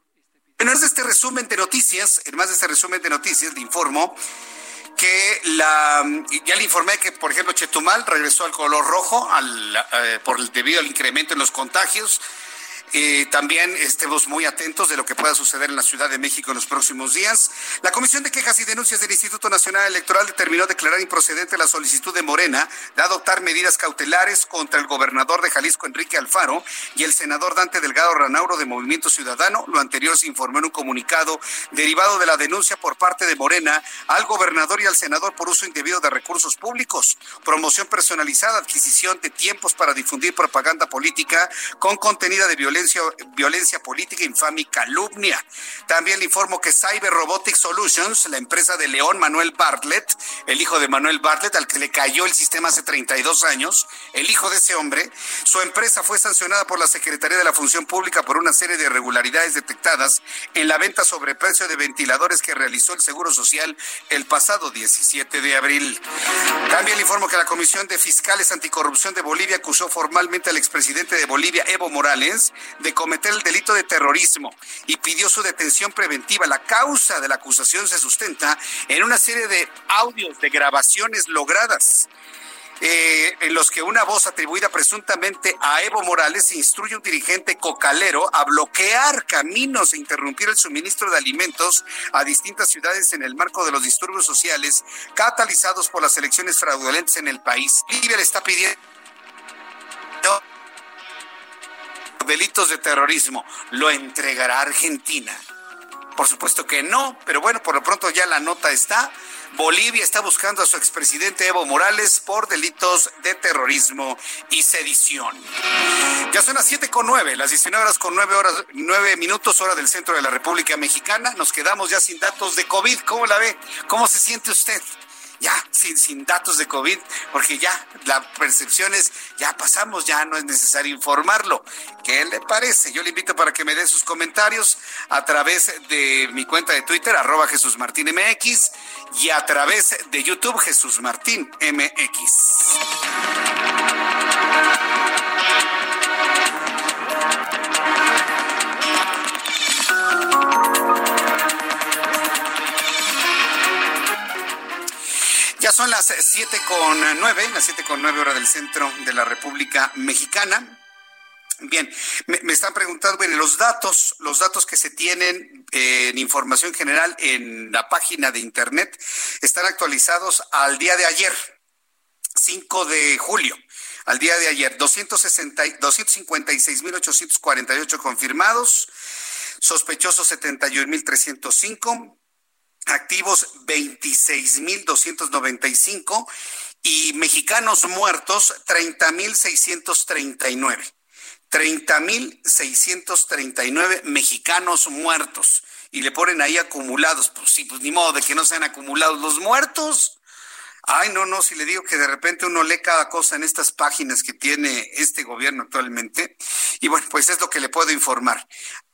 En más de este resumen de noticias, en más de este resumen de noticias, le informo que la ya le informé que por ejemplo Chetumal regresó al color rojo al, eh, por debido al incremento en los contagios eh, también estemos muy atentos de lo que pueda suceder en la Ciudad de México en los próximos días. La Comisión de Quejas y Denuncias del Instituto Nacional Electoral determinó declarar improcedente la solicitud de Morena de adoptar medidas cautelares contra el gobernador de Jalisco, Enrique Alfaro, y el senador Dante Delgado Ranauro de Movimiento Ciudadano. Lo anterior se informó en un comunicado derivado de la denuncia por parte de Morena al gobernador y al senador por uso indebido de recursos públicos, promoción personalizada, adquisición de tiempos para difundir propaganda política con contenida de violencia violencia, política, infamia y calumnia. También le informo que Cyber Robotic Solutions, la empresa de León Manuel Bartlett, el hijo de Manuel Bartlett, al que le cayó el sistema hace 32 años, el hijo de ese hombre, su empresa fue sancionada por la Secretaría de la Función Pública por una serie de irregularidades detectadas en la venta sobre precio de ventiladores que realizó el Seguro Social el pasado 17 de abril. También le informo que la Comisión de Fiscales Anticorrupción de Bolivia acusó formalmente al expresidente de Bolivia, Evo Morales, de cometer el delito de terrorismo y pidió su detención preventiva. La causa de la acusación se sustenta en una serie de audios de grabaciones logradas eh, en los que una voz atribuida presuntamente a Evo Morales instruye a un dirigente cocalero a bloquear caminos e interrumpir el suministro de alimentos a distintas ciudades en el marco de los disturbios sociales catalizados por las elecciones fraudulentas en el país. Libia le está pidiendo delitos de terrorismo. ¿Lo entregará Argentina? Por supuesto que no, pero bueno, por lo pronto ya la nota está. Bolivia está buscando a su expresidente Evo Morales por delitos de terrorismo y sedición. Ya son las siete con nueve, las 19 horas con nueve horas, nueve minutos hora del centro de la República Mexicana. Nos quedamos ya sin datos de COVID. ¿Cómo la ve? ¿Cómo se siente usted? Ya sin, sin datos de COVID, porque ya la percepción es, ya pasamos, ya no es necesario informarlo. ¿Qué le parece? Yo le invito para que me dé sus comentarios a través de mi cuenta de Twitter, arroba Jesús Martín MX, y a través de YouTube, Jesús Martín MX. Ya son las siete con nueve, las siete con nueve hora del centro de la República Mexicana. Bien, me, están preguntando, bueno, los datos, los datos que se tienen eh, en información general en la página de internet están actualizados al día de ayer, 5 de julio. Al día de ayer, 256.848 confirmados, sospechosos 71.305, activos 26.295 y mexicanos muertos 30.639. 30.639 mexicanos muertos. Y le ponen ahí acumulados. Pues sí, pues ni modo de que no sean acumulados los muertos. Ay, no, no, si le digo que de repente uno lee cada cosa en estas páginas que tiene este gobierno actualmente, y bueno, pues es lo que le puedo informar.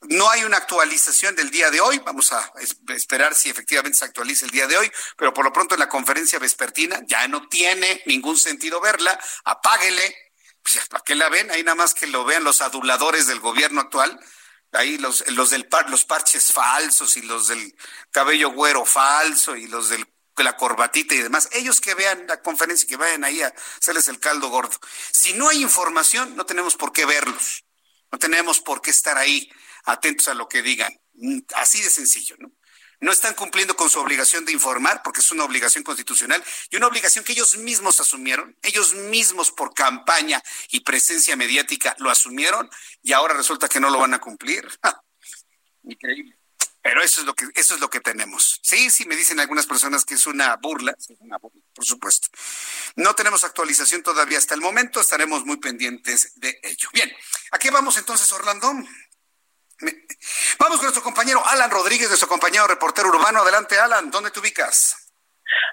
No hay una actualización del día de hoy, vamos a esperar si efectivamente se actualiza el día de hoy, pero por lo pronto en la conferencia vespertina ya no tiene ningún sentido verla, apáguele, pues ¿para qué la ven? Ahí nada más que lo vean los aduladores del gobierno actual, ahí los, los del par, los parches falsos y los del cabello güero falso y los del la corbatita y demás, ellos que vean la conferencia que vayan ahí a hacerles el caldo gordo. Si no hay información, no tenemos por qué verlos, no tenemos por qué estar ahí atentos a lo que digan. Así de sencillo, ¿no? No están cumpliendo con su obligación de informar, porque es una obligación constitucional y una obligación que ellos mismos asumieron, ellos mismos por campaña y presencia mediática lo asumieron y ahora resulta que no lo van a cumplir. Increíble. Pero eso es lo que eso es lo que tenemos. Sí, sí me dicen algunas personas que es una burla, una burla, por supuesto. No tenemos actualización todavía hasta el momento, estaremos muy pendientes de ello. Bien, ¿a qué vamos entonces, Orlando? Vamos con nuestro compañero Alan Rodríguez, nuestro compañero reportero urbano. Adelante, Alan, ¿dónde te ubicas?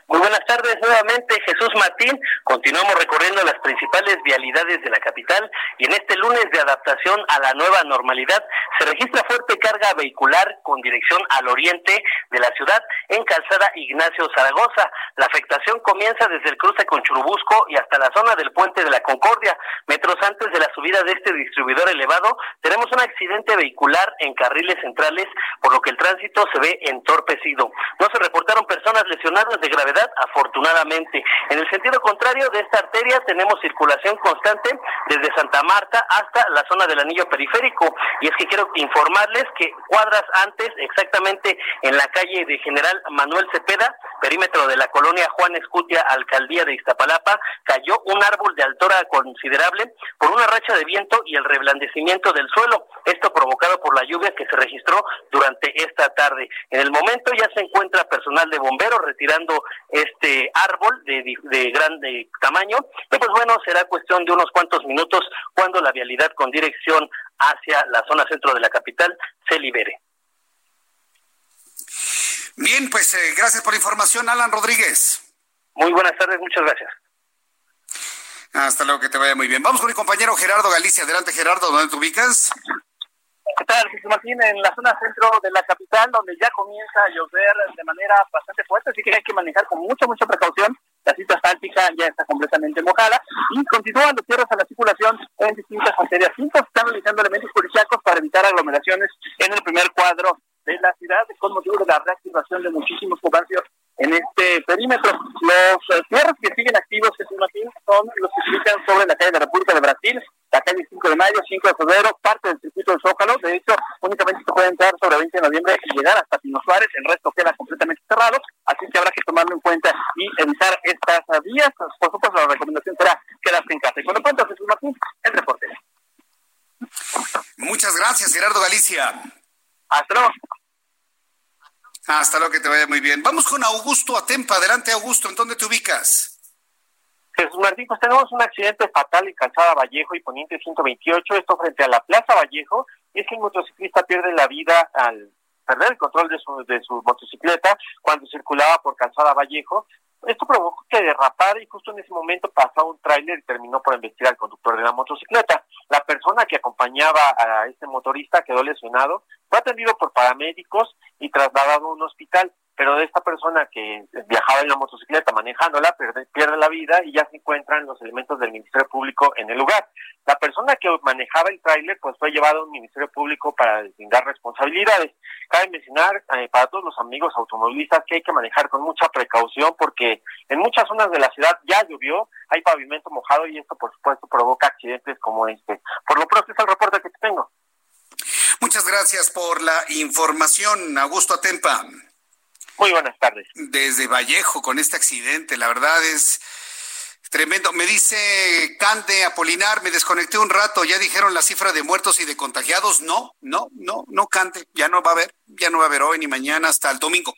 Muy buenas tardes nuevamente, Jesús Martín. Continuamos recorriendo las principales vialidades de la capital y en este lunes de adaptación a la nueva normalidad se registra fuerte carga vehicular con dirección al oriente de la ciudad en Calzada Ignacio Zaragoza. La afectación comienza desde el cruce con Churubusco y hasta la zona del puente de la Concordia. Metros antes de la subida de este distribuidor elevado, tenemos un accidente vehicular en carriles centrales, por lo que el tránsito se ve entorpecido. No se reportaron personas lesionadas de gravedad, afortunadamente. En el sentido contrario de esta arteria tenemos circulación constante desde Santa Marta hasta la zona del anillo periférico. Y es que quiero informarles que cuadras antes, exactamente en la calle de General Manuel Cepeda, perímetro de la colonia Juan Escutia, alcaldía de Iztapalapa, cayó un árbol de altura considerable por una racha de viento y el reblandecimiento del suelo. Esto provocado por la lluvia que se registró durante esta tarde. En el momento ya se encuentra personal de bomberos retirando este árbol de, de grande tamaño. Y pues bueno, será cuestión de unos cuantos minutos cuando la vialidad con dirección hacia la zona centro de la capital se libere. Bien, pues eh, gracias por la información, Alan Rodríguez. Muy buenas tardes, muchas gracias. Hasta luego, que te vaya muy bien. Vamos con mi compañero Gerardo Galicia. Adelante, Gerardo, ¿dónde te ubicas? ¿Qué tal, Jesús Martín? En la zona centro de la capital, donde ya comienza a llover de manera bastante fuerte, así que hay que manejar con mucha, mucha precaución. La cita asfáltica ya está completamente mojada y continúan los cierres a la circulación en distintas arterias. Cinco están realizando elementos policíacos para evitar aglomeraciones en el primer cuadro de la ciudad con motivo de la reactivación de muchísimos comercios en este perímetro. Los eh, cierres que siguen activos, Jesús Martín, son los que se ubican sobre la calle de la República de Brasil, la calle 5 de mayo, 5 de febrero, parte del circuito del Zócalo. De hecho, únicamente se puede entrar sobre 20 de noviembre y llegar hasta Pino Suárez. El resto queda completamente cerrado, así que habrá que tomarlo en cuenta y evitar estas vías. Por supuesto, la recomendación será quedarse en casa. Y lo pronto, Jesús Martín, el reporte. Muchas gracias, Gerardo Galicia. Hasta luego. Hasta luego, que te vaya muy bien. Vamos con Augusto Atempa. Adelante, Augusto, ¿en dónde te ubicas? Jesús Martín, pues tenemos un accidente fatal en Calzada Vallejo y Poniente 128, esto frente a la Plaza Vallejo, y es que el motociclista pierde la vida al perder el control de su, de su motocicleta cuando circulaba por Calzada Vallejo. Esto provocó que derrapara y justo en ese momento pasó un tráiler y terminó por investigar al conductor de la motocicleta. La persona que acompañaba a este motorista quedó lesionado, fue atendido por paramédicos y trasladado a un hospital pero de esta persona que viajaba en la motocicleta manejándola pierde, la vida y ya se encuentran los elementos del Ministerio Público en el lugar. La persona que manejaba el tráiler pues fue llevado a un Ministerio Público para deslindar responsabilidades. Cabe mencionar eh, para todos los amigos automovilistas que hay que manejar con mucha precaución porque en muchas zonas de la ciudad ya llovió, hay pavimento mojado y esto por supuesto provoca accidentes como este. Por lo pronto es el reporte que tengo. Muchas gracias por la información, Augusto Atempa. Muy buenas tardes. Desde Vallejo con este accidente, la verdad es tremendo. Me dice Cande Apolinar, me desconecté un rato, ya dijeron la cifra de muertos y de contagiados. No, no, no, no Cande, ya no va a haber, ya no va a haber hoy ni mañana hasta el domingo.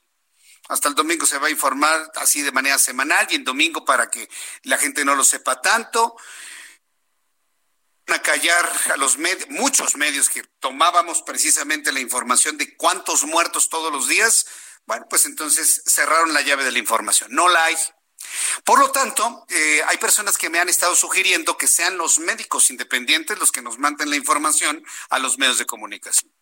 Hasta el domingo se va a informar así de manera semanal y el domingo para que la gente no lo sepa tanto a callar a los medios, muchos medios que tomábamos precisamente la información de cuántos muertos todos los días, bueno, pues entonces cerraron la llave de la información. No la hay. Por lo tanto, eh, hay personas que me han estado sugiriendo que sean los médicos independientes los que nos manden la información a los medios de comunicación.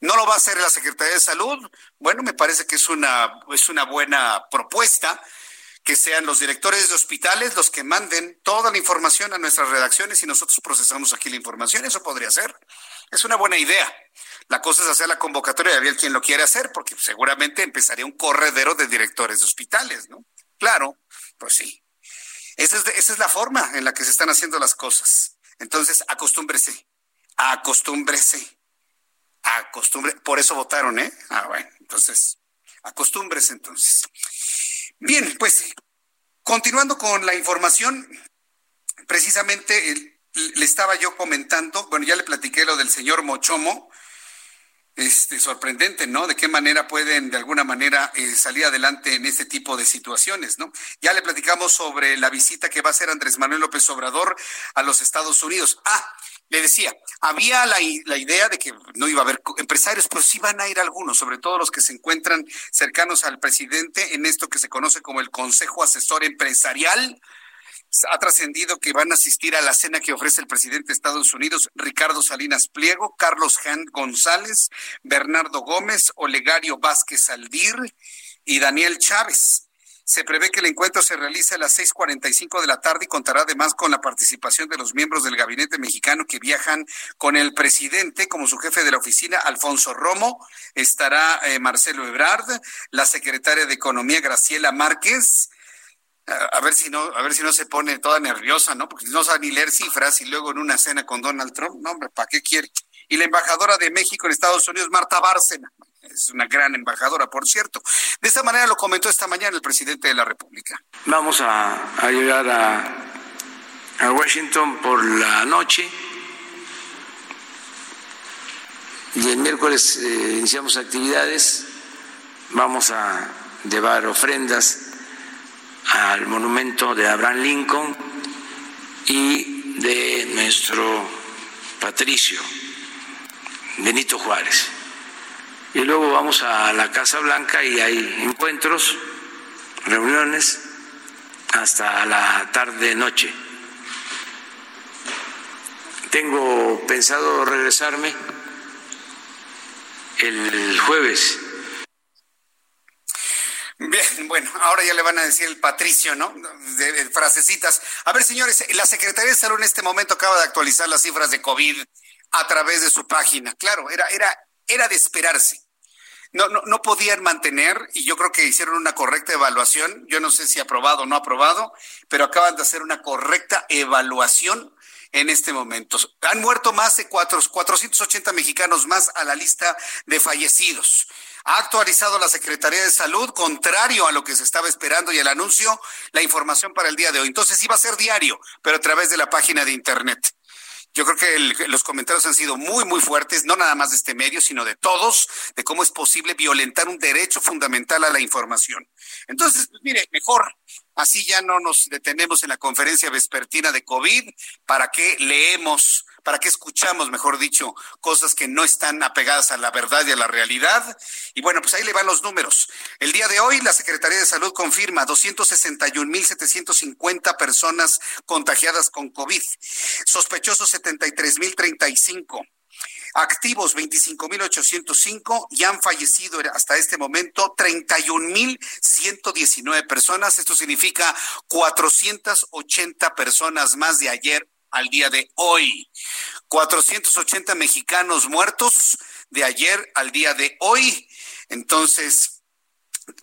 ¿No lo va a hacer la Secretaría de Salud? Bueno, me parece que es una, es una buena propuesta que sean los directores de hospitales los que manden toda la información a nuestras redacciones y nosotros procesamos aquí la información. Eso podría ser. Es una buena idea. La cosa es hacer la convocatoria y ver quién lo quiere hacer, porque seguramente empezaría un corredero de directores de hospitales, ¿no? Claro, pues sí. Esa es, esa es la forma en la que se están haciendo las cosas. Entonces, acostúmbrese, acostúmbrese, acostumbre. Por eso votaron, ¿eh? Ah, bueno, entonces, acostúmbrese entonces. Bien, pues, continuando con la información, precisamente le estaba yo comentando, bueno, ya le platiqué lo del señor Mochomo, este, sorprendente, ¿no? De qué manera pueden de alguna manera eh, salir adelante en este tipo de situaciones, ¿no? Ya le platicamos sobre la visita que va a hacer Andrés Manuel López Obrador a los Estados Unidos. Ah, le decía, había la, la, idea de que no iba a haber empresarios, pero sí van a ir algunos, sobre todo los que se encuentran cercanos al presidente en esto que se conoce como el Consejo Asesor Empresarial ha trascendido que van a asistir a la cena que ofrece el presidente de Estados Unidos, Ricardo Salinas Pliego, Carlos González, Bernardo Gómez, Olegario Vázquez Aldir y Daniel Chávez. Se prevé que el encuentro se realice a las 6:45 de la tarde y contará además con la participación de los miembros del gabinete mexicano que viajan con el presidente como su jefe de la oficina, Alfonso Romo. Estará eh, Marcelo Ebrard, la secretaria de Economía, Graciela Márquez, a ver si no, a ver si no se pone toda nerviosa, ¿no? Porque no sabe ni leer cifras y luego en una cena con Donald Trump, no, hombre, ¿para qué quiere? Y la embajadora de México en Estados Unidos, Marta Bárcena, es una gran embajadora, por cierto. De esta manera lo comentó esta mañana el presidente de la República. Vamos a, llegar a, a Washington por la noche y el miércoles eh, iniciamos actividades vamos a llevar ofrendas al monumento de Abraham Lincoln y de nuestro patricio Benito Juárez. Y luego vamos a la Casa Blanca y hay encuentros, reuniones hasta la tarde-noche. Tengo pensado regresarme el jueves Bien, bueno, ahora ya le van a decir el patricio, ¿no? De, frasecitas. A ver, señores, la Secretaría de Salud en este momento acaba de actualizar las cifras de COVID a través de su página. Claro, era, era, era de esperarse. No, no, no podían mantener, y yo creo que hicieron una correcta evaluación. Yo no sé si aprobado o no aprobado, pero acaban de hacer una correcta evaluación en este momento. Han muerto más de cuatro, 480 mexicanos más a la lista de fallecidos ha actualizado la Secretaría de Salud, contrario a lo que se estaba esperando y el anuncio, la información para el día de hoy. Entonces iba a ser diario, pero a través de la página de Internet. Yo creo que los comentarios han sido muy, muy fuertes, no nada más de este medio, sino de todos, de cómo es posible violentar un derecho fundamental a la información. Entonces, pues, mire, mejor así ya no nos detenemos en la conferencia vespertina de COVID, para que leemos para qué escuchamos, mejor dicho, cosas que no están apegadas a la verdad y a la realidad. Y bueno, pues ahí le van los números. El día de hoy, la Secretaría de Salud confirma 261.750 personas contagiadas con COVID, sospechosos 73.035 activos 25.805 y han fallecido hasta este momento 31.119 personas. Esto significa 480 personas más de ayer al día de hoy. 480 mexicanos muertos de ayer al día de hoy. Entonces,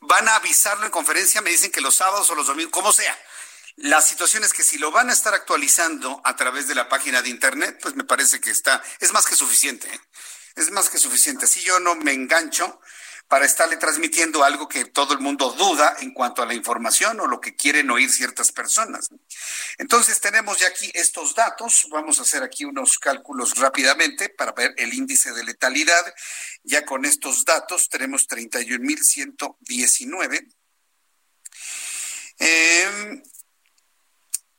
van a avisarlo en conferencia, me dicen que los sábados o los domingos, como sea. La situación es que si lo van a estar actualizando a través de la página de internet, pues me parece que está, es más que suficiente. ¿eh? Es más que suficiente. Si yo no me engancho, para estarle transmitiendo algo que todo el mundo duda en cuanto a la información o lo que quieren oír ciertas personas. Entonces tenemos ya aquí estos datos. Vamos a hacer aquí unos cálculos rápidamente para ver el índice de letalidad. Ya con estos datos tenemos 31.119. Eh,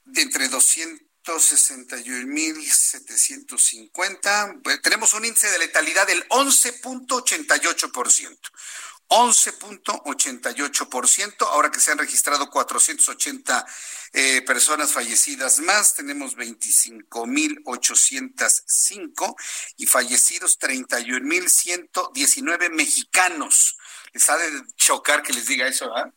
de entre 200 161.750. Pues, tenemos un índice de letalidad del 11.88%. 11.88%, ahora que se han registrado 480 eh, personas fallecidas más, tenemos 25.805 y fallecidos 31.119 mexicanos. Les ha de chocar que les diga eso, ¿ah?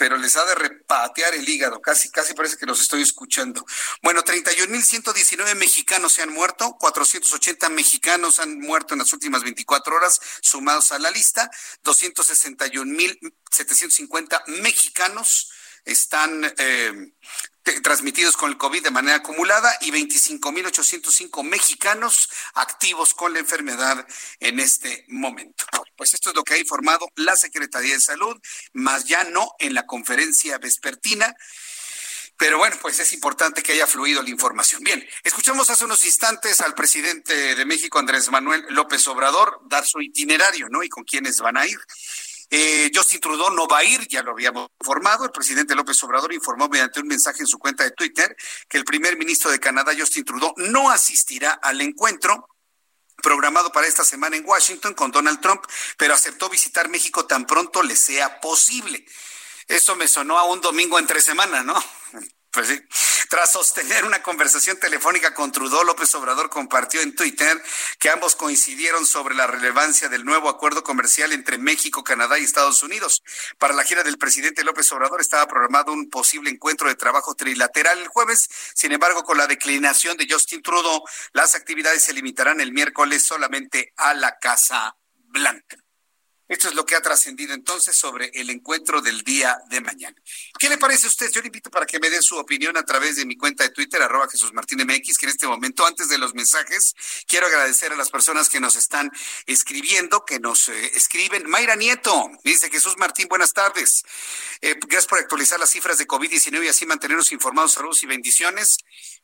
Pero les ha de repatear el hígado. Casi, casi parece que los estoy escuchando. Bueno, 31.119 mexicanos se han muerto, 480 mexicanos han muerto en las últimas 24 horas, sumados a la lista, 261.750 mexicanos están eh, transmitidos con el COVID de manera acumulada y 25.805 mexicanos activos con la enfermedad en este momento. Pues esto es lo que ha informado la Secretaría de Salud, más ya no en la conferencia vespertina. Pero bueno, pues es importante que haya fluido la información. Bien, escuchamos hace unos instantes al presidente de México, Andrés Manuel López Obrador, dar su itinerario, ¿no? Y con quiénes van a ir. Eh, Justin Trudeau no va a ir, ya lo habíamos informado. El presidente López Obrador informó mediante un mensaje en su cuenta de Twitter que el primer ministro de Canadá, Justin Trudeau, no asistirá al encuentro programado para esta semana en Washington con Donald Trump, pero aceptó visitar México tan pronto le sea posible. Eso me sonó a un domingo entre semana, ¿no? Pues sí. Tras sostener una conversación telefónica con Trudeau, López Obrador compartió en Twitter que ambos coincidieron sobre la relevancia del nuevo acuerdo comercial entre México, Canadá y Estados Unidos. Para la gira del presidente López Obrador estaba programado un posible encuentro de trabajo trilateral el jueves. Sin embargo, con la declinación de Justin Trudeau, las actividades se limitarán el miércoles solamente a la Casa Blanca. Esto es lo que ha trascendido entonces sobre el encuentro del día de mañana. ¿Qué le parece a usted? Yo le invito para que me dé su opinión a través de mi cuenta de Twitter, arroba Jesús Martín MX, que en este momento, antes de los mensajes, quiero agradecer a las personas que nos están escribiendo, que nos eh, escriben. Mayra Nieto, dice Jesús Martín, buenas tardes. Eh, gracias por actualizar las cifras de COVID-19 y así mantenernos informados. Saludos y bendiciones.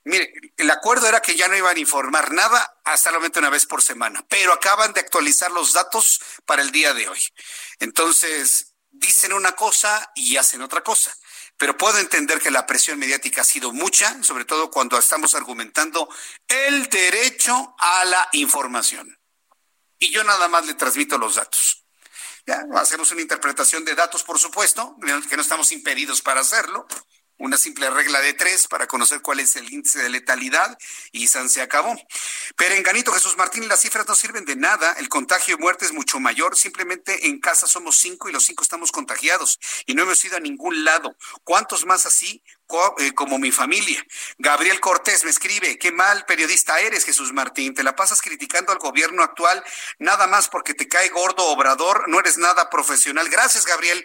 Mire, el acuerdo era que ya no iban a informar nada hasta el momento una vez por semana, pero acaban de actualizar los datos para el día de hoy. Entonces, dicen una cosa y hacen otra cosa. Pero puedo entender que la presión mediática ha sido mucha, sobre todo cuando estamos argumentando el derecho a la información. Y yo nada más le transmito los datos. Ya, hacemos una interpretación de datos, por supuesto, que no estamos impedidos para hacerlo, una simple regla de tres para conocer cuál es el índice de letalidad y San se acabó. Pero en Ganito Jesús Martín las cifras no sirven de nada, el contagio y muerte es mucho mayor, simplemente en casa somos cinco y los cinco estamos contagiados y no hemos ido a ningún lado. ¿Cuántos más así? Eh, como mi familia. Gabriel Cortés me escribe, qué mal periodista eres, Jesús Martín, te la pasas criticando al gobierno actual nada más porque te cae gordo obrador, no eres nada profesional. Gracias, Gabriel.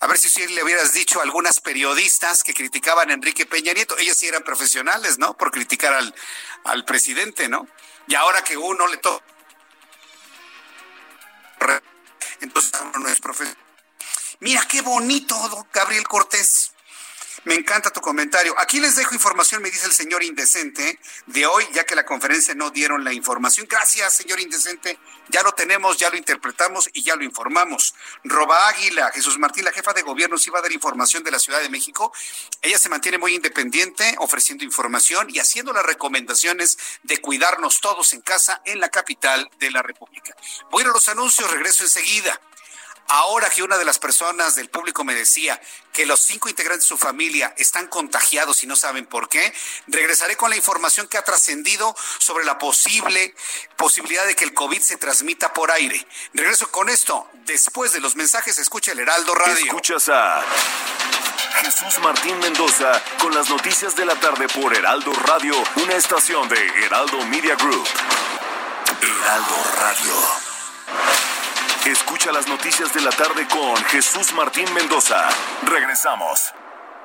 A ver si le hubieras dicho a algunas periodistas que criticaban a Enrique Peña Nieto, ellas sí eran profesionales, ¿no? Por criticar al, al presidente, ¿no? Y ahora que uno le toca, entonces uno no es profesional. Mira qué bonito, Gabriel Cortés. Me encanta tu comentario. Aquí les dejo información, me dice el señor Indecente, de hoy, ya que la conferencia no dieron la información. Gracias, señor Indecente. Ya lo tenemos, ya lo interpretamos y ya lo informamos. Roba Águila, Jesús Martín, la jefa de gobierno, sí va a dar información de la Ciudad de México. Ella se mantiene muy independiente, ofreciendo información y haciendo las recomendaciones de cuidarnos todos en casa en la capital de la República. Voy a ir a los anuncios, regreso enseguida. Ahora que una de las personas del público me decía que los cinco integrantes de su familia están contagiados y no saben por qué, regresaré con la información que ha trascendido sobre la posible posibilidad de que el COVID se transmita por aire. Regreso con esto. Después de los mensajes, escucha el Heraldo Radio. Escuchas a Jesús Martín Mendoza con las noticias de la tarde por Heraldo Radio, una estación de Heraldo Media Group. Heraldo Radio. Escucha las noticias de la tarde con Jesús Martín Mendoza. Regresamos.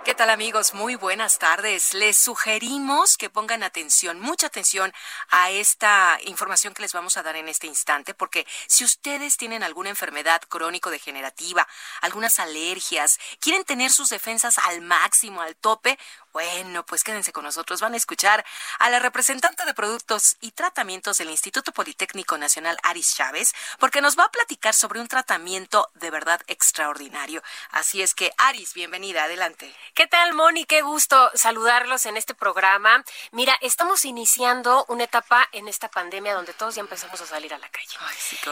¿Qué tal amigos? Muy buenas tardes. Les sugerimos que pongan atención, mucha atención a esta información que les vamos a dar en este instante, porque si ustedes tienen alguna enfermedad crónico-degenerativa, algunas alergias, quieren tener sus defensas al máximo, al tope, bueno, pues quédense con nosotros. Van a escuchar a la representante de productos y tratamientos del Instituto Politécnico Nacional, Aris Chávez, porque nos va a platicar sobre un tratamiento de verdad extraordinario. Así es que, Aris, bienvenida, adelante. ¿Qué tal, Moni? Qué gusto saludarlos en este programa. Mira, estamos iniciando una etapa en esta pandemia donde todos ya empezamos a salir a la calle.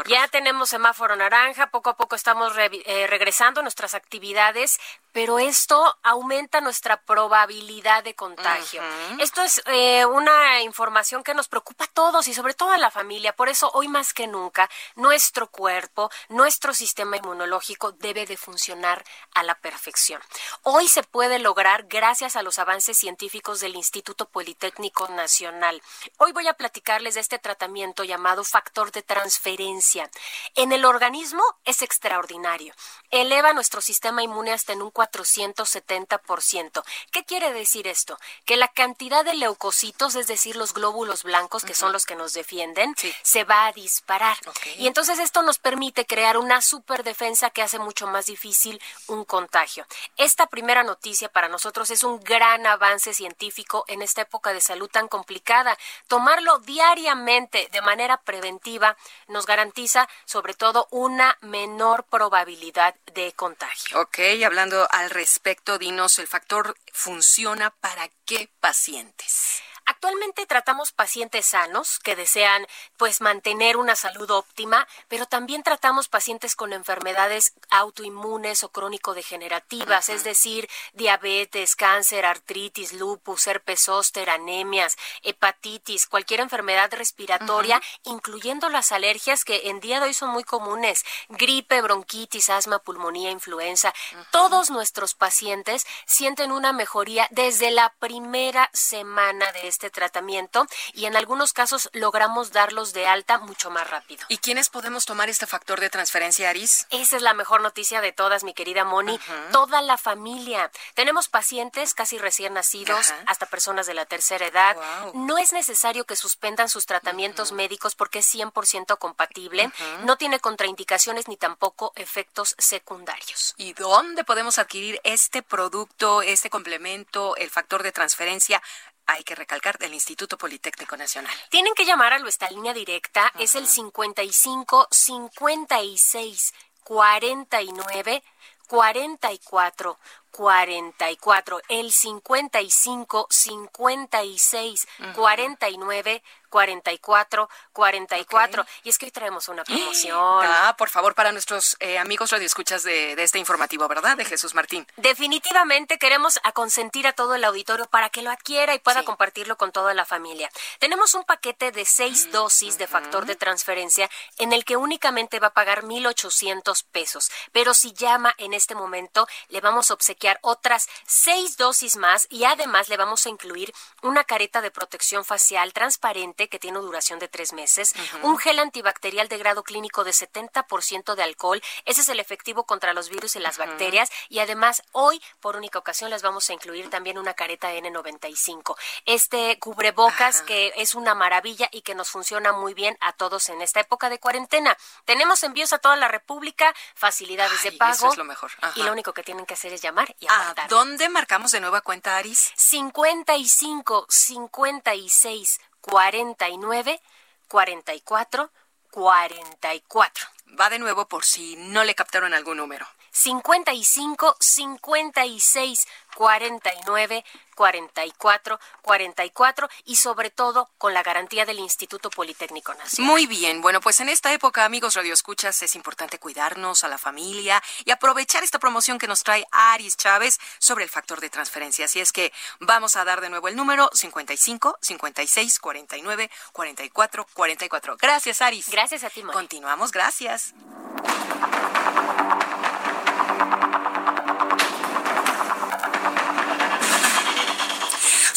ya tenemos semáforo naranja, poco a poco estamos eh, regresando a nuestras actividades, pero esto aumenta nuestra probabilidad de contagio. Esto es eh, una información que nos preocupa a todos y sobre todo a la familia. Por eso, hoy más que nunca, nuestro cuerpo, nuestro sistema inmunológico debe de funcionar a la perfección. Hoy se puede lograr gracias a los avances científicos del Instituto Politécnico Nacional. Hoy voy a platicarles de este tratamiento llamado factor de transferencia. En el organismo es extraordinario. Eleva nuestro sistema inmune hasta en un 470%. ¿Qué quiere decir esto? Que la cantidad de leucocitos, es decir, los glóbulos blancos, que son los que nos defienden, se va a disparar. Y entonces esto nos permite crear una superdefensa que hace mucho más difícil un contagio. Esta primera noticia para nosotros es un gran avance científico en esta época de salud tan complicada. Tomarlo diariamente de manera preventiva nos garantiza sobre todo una menor probabilidad de contagio. Ok, hablando al respecto, dinos, ¿el factor funciona para qué pacientes? Actualmente tratamos pacientes sanos que desean pues mantener una salud óptima, pero también tratamos pacientes con enfermedades autoinmunes o crónico-degenerativas, es decir, diabetes, cáncer, artritis, lupus, herpes zóster, anemias, hepatitis, cualquier enfermedad respiratoria, incluyendo las alergias que en día de hoy son muy comunes, gripe, bronquitis, asma, pulmonía, influenza. Todos nuestros pacientes sienten una mejoría desde la primera semana de este tratamiento y en algunos casos logramos darlos de alta mucho más rápido. ¿Y quiénes podemos tomar este factor de transferencia, Aris? Esa es la mejor noticia de todas, mi querida Moni. Toda la familia. Tenemos pacientes casi recién nacidos, hasta personas de la tercera edad. No es necesario que suspendan sus tratamientos médicos porque es 100% compatible. No tiene contraindicaciones ni tampoco efectos secundarios. ¿Y dónde podemos adquirir este producto, este complemento, el factor de transferencia? Hay que recalcar, del Instituto Politécnico Nacional. Tienen que llamar a nuestra línea directa, es el 55 56 49 44 44, el 55 56 49 44 44. Y es que hoy traemos una promoción. Ah, por favor, para nuestros eh, amigos radioescuchas de, de este informativo, ¿verdad? De Jesús Martín. Definitivamente queremos consentir a todo el auditorio para que lo adquiera y pueda compartirlo con toda la familia. Tenemos un paquete de seis dosis de factor de transferencia en el que únicamente va a pagar 1,800 pesos. Pero si llama en este momento, le vamos a obsequiar otras seis dosis más y además le vamos a incluir una careta de protección facial transparente que tiene duración de tres meses, un gel antibacterial de grado clínico de 70% de alcohol, ese es el efectivo contra los virus y las bacterias, y además hoy, por única ocasión, les vamos a incluir también una careta N95. Este cubrebocas que es una maravilla y que nos funciona muy bien a todos en esta época de cuarentena. Tenemos envíos a toda la República, facilidades de pago. Eso es lo mejor. Y lo único que tienen que hacer es llamar y ¿A dónde marcamos de nueva cuenta, Aris? 55 56 49 44 44. Va de nuevo por si no le captaron algún número. 55 56 49 44 44 y sobre todo con la garantía del Instituto Politécnico Nacional. Muy bien, bueno, pues en esta época, amigos radioescuchas, es importante cuidarnos a la familia y aprovechar esta promoción que nos trae Aris Chávez sobre el factor de transferencia. Así es que vamos a dar de nuevo el número 55 56 49 44 44. Gracias, Aris. Gracias a ti, Continuamos, gracias.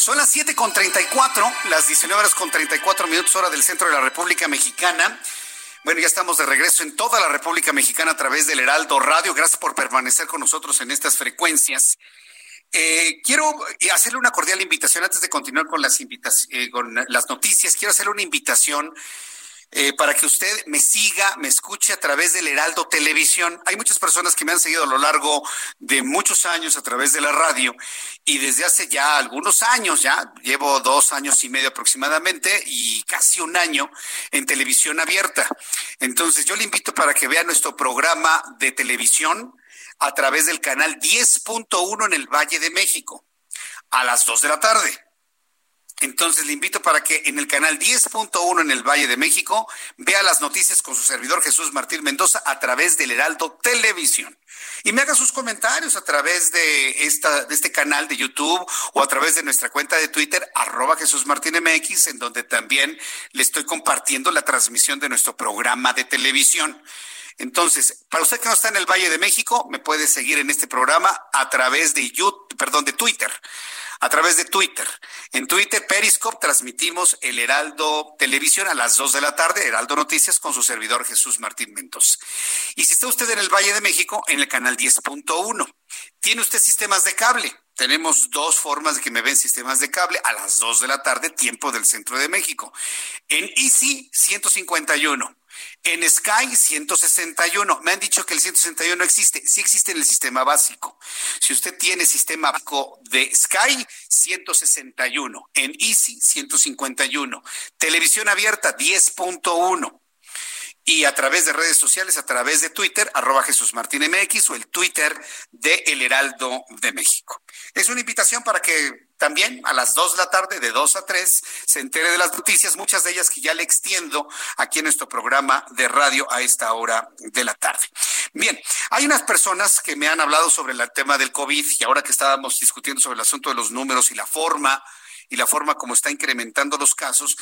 Son las 7 con 34, las 19 horas con 34 minutos hora del centro de la República Mexicana. Bueno, ya estamos de regreso en toda la República Mexicana a través del Heraldo Radio. Gracias por permanecer con nosotros en estas frecuencias. Eh, quiero hacerle una cordial invitación antes de continuar con las, eh, con las noticias. Quiero hacerle una invitación eh, para que usted me siga, me escuche a través del Heraldo Televisión. Hay muchas personas que me han seguido a lo largo de muchos años a través de la radio y desde hace ya algunos años, ya llevo dos años y medio aproximadamente y casi un año en televisión abierta. Entonces yo le invito para que vea nuestro programa de televisión a través del canal 10.1 en el Valle de México a las 2 de la tarde. Entonces le invito para que en el canal 10.1 en el Valle de México vea las noticias con su servidor Jesús Martín Mendoza a través del Heraldo Televisión. Y me haga sus comentarios a través de, esta, de este canal de YouTube o a través de nuestra cuenta de Twitter, arroba Jesús Martín MX, en donde también le estoy compartiendo la transmisión de nuestro programa de televisión. Entonces, para usted que no está en el Valle de México, me puede seguir en este programa a través de YouTube, perdón, de Twitter a través de Twitter. En Twitter, Periscope, transmitimos el Heraldo Televisión a las 2 de la tarde, Heraldo Noticias, con su servidor Jesús Martín Mentos. Y si está usted en el Valle de México, en el canal 10.1. ¿Tiene usted sistemas de cable? Tenemos dos formas de que me ven sistemas de cable a las 2 de la tarde, tiempo del centro de México. En Easy 151 en Sky 161. Me han dicho que el 161 no existe. Sí existe en el sistema básico. Si usted tiene sistema básico de Sky 161, en Easy 151, televisión abierta 10.1 y a través de redes sociales, a través de Twitter, arroba Jesús Martín MX o el Twitter de El Heraldo de México. Es una invitación para que también a las 2 de la tarde, de 2 a 3, se entere de las noticias, muchas de ellas que ya le extiendo aquí en nuestro programa de radio a esta hora de la tarde. Bien, hay unas personas que me han hablado sobre el tema del COVID y ahora que estábamos discutiendo sobre el asunto de los números y la forma y la forma como está incrementando los casos,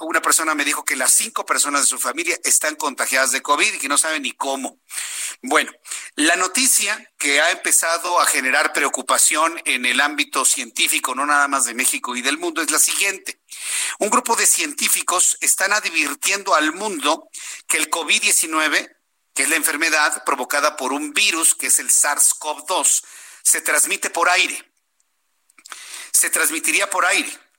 una persona me dijo que las cinco personas de su familia están contagiadas de COVID y que no saben ni cómo. Bueno, la noticia que ha empezado a generar preocupación en el ámbito científico, no nada más de México y del mundo, es la siguiente. Un grupo de científicos están advirtiendo al mundo que el COVID-19, que es la enfermedad provocada por un virus, que es el SARS-CoV-2, se transmite por aire. Se transmitiría por aire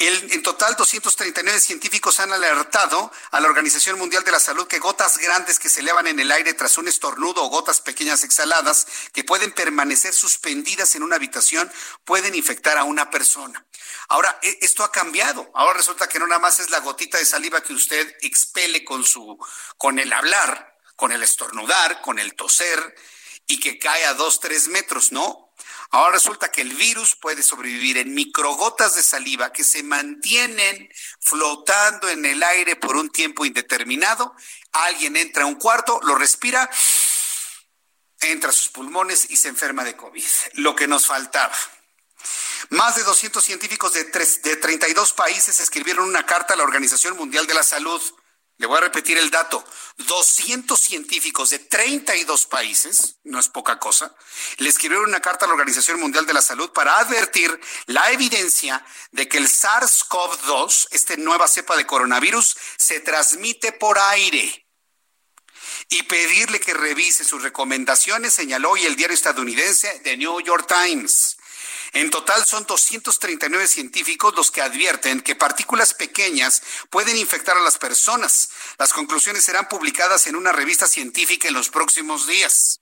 en total, 239 científicos han alertado a la Organización Mundial de la Salud que gotas grandes que se elevan en el aire tras un estornudo o gotas pequeñas exhaladas que pueden permanecer suspendidas en una habitación pueden infectar a una persona. Ahora, e, esto ha cambiado. Ahora resulta que no nada más es la gotita de saliva que usted expele con su, con el hablar, con el estornudar, con el toser y que cae a dos, tres metros, no. Ahora resulta que el virus puede sobrevivir en microgotas de saliva que se mantienen flotando en el aire por un tiempo indeterminado. Alguien entra a un cuarto, lo respira, entra a sus pulmones y se enferma de COVID. Lo que nos faltaba. Más de 200 científicos de, de 32 países escribieron una carta a la Organización Mundial de la Salud le voy a repetir el dato. 200 científicos de 32 países, no es poca cosa, le escribieron una carta a la Organización Mundial de la Salud para advertir la evidencia de que el SARS-CoV-2, esta nueva cepa de coronavirus, se transmite por aire. Y pedirle que revise sus recomendaciones, señaló hoy el diario estadounidense The New York Times. En total son 239 científicos los que advierten que partículas pequeñas pueden infectar a las personas. Las conclusiones serán publicadas en una revista científica en los próximos días.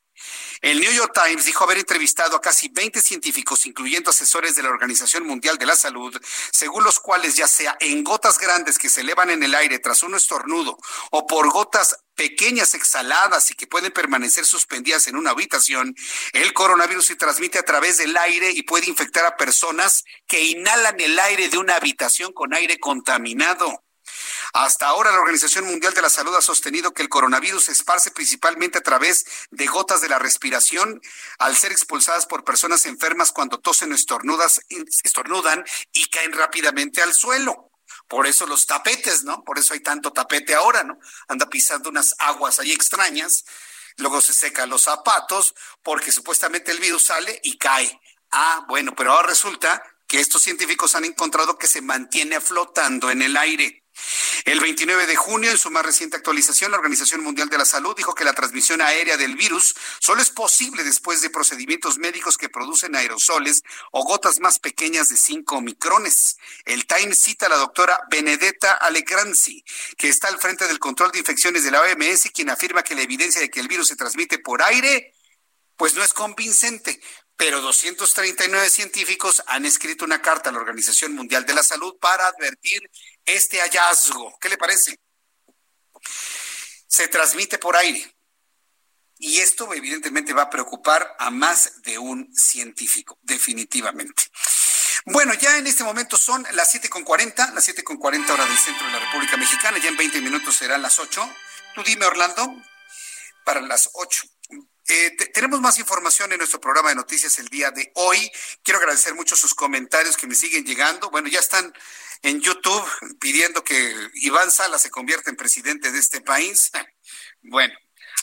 El New York Times dijo haber entrevistado a casi 20 científicos, incluyendo asesores de la Organización Mundial de la Salud, según los cuales ya sea en gotas grandes que se elevan en el aire tras un estornudo o por gotas pequeñas exhaladas y que pueden permanecer suspendidas en una habitación, el coronavirus se transmite a través del aire y puede infectar a personas que inhalan el aire de una habitación con aire contaminado. Hasta ahora la Organización Mundial de la Salud ha sostenido que el coronavirus se esparce principalmente a través de gotas de la respiración al ser expulsadas por personas enfermas cuando tosen o estornudan y caen rápidamente al suelo. Por eso los tapetes, ¿no? Por eso hay tanto tapete ahora, ¿no? Anda pisando unas aguas ahí extrañas, luego se secan los zapatos porque supuestamente el virus sale y cae. Ah, bueno, pero ahora resulta que estos científicos han encontrado que se mantiene flotando en el aire. El 29 de junio, en su más reciente actualización, la Organización Mundial de la Salud dijo que la transmisión aérea del virus solo es posible después de procedimientos médicos que producen aerosoles o gotas más pequeñas de 5 micrones. El Times cita a la doctora Benedetta Alegranzi, que está al frente del control de infecciones de la OMS, quien afirma que la evidencia de que el virus se transmite por aire pues no es convincente, pero 239 científicos han escrito una carta a la Organización Mundial de la Salud para advertir este hallazgo. ¿Qué le parece? Se transmite por aire. Y esto evidentemente va a preocupar a más de un científico, definitivamente. Bueno, ya en este momento son las 7.40, las 7.40 horas del centro de la República Mexicana, ya en 20 minutos serán las 8. Tú dime, Orlando, para las 8. Eh, tenemos más información en nuestro programa de noticias el día de hoy. Quiero agradecer mucho sus comentarios que me siguen llegando. Bueno, ya están en YouTube pidiendo que Iván Sala se convierta en presidente de este país. Bueno,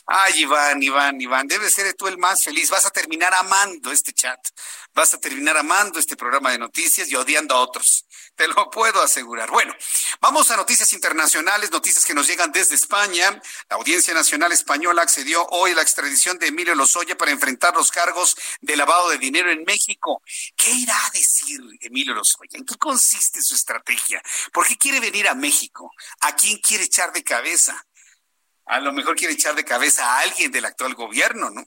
Ay, Iván, Iván, Iván, debes ser tú el más feliz. Vas a terminar amando este chat. Vas a terminar amando este programa de noticias y odiando a otros. Te lo puedo asegurar. Bueno, vamos a noticias internacionales, noticias que nos llegan desde España. La Audiencia Nacional Española accedió hoy a la extradición de Emilio Lozoya para enfrentar los cargos de lavado de dinero en México. ¿Qué irá a decir Emilio Lozoya? ¿En qué consiste su estrategia? ¿Por qué quiere venir a México? ¿A quién quiere echar de cabeza? A lo mejor quiere echar de cabeza a alguien del actual gobierno, ¿no?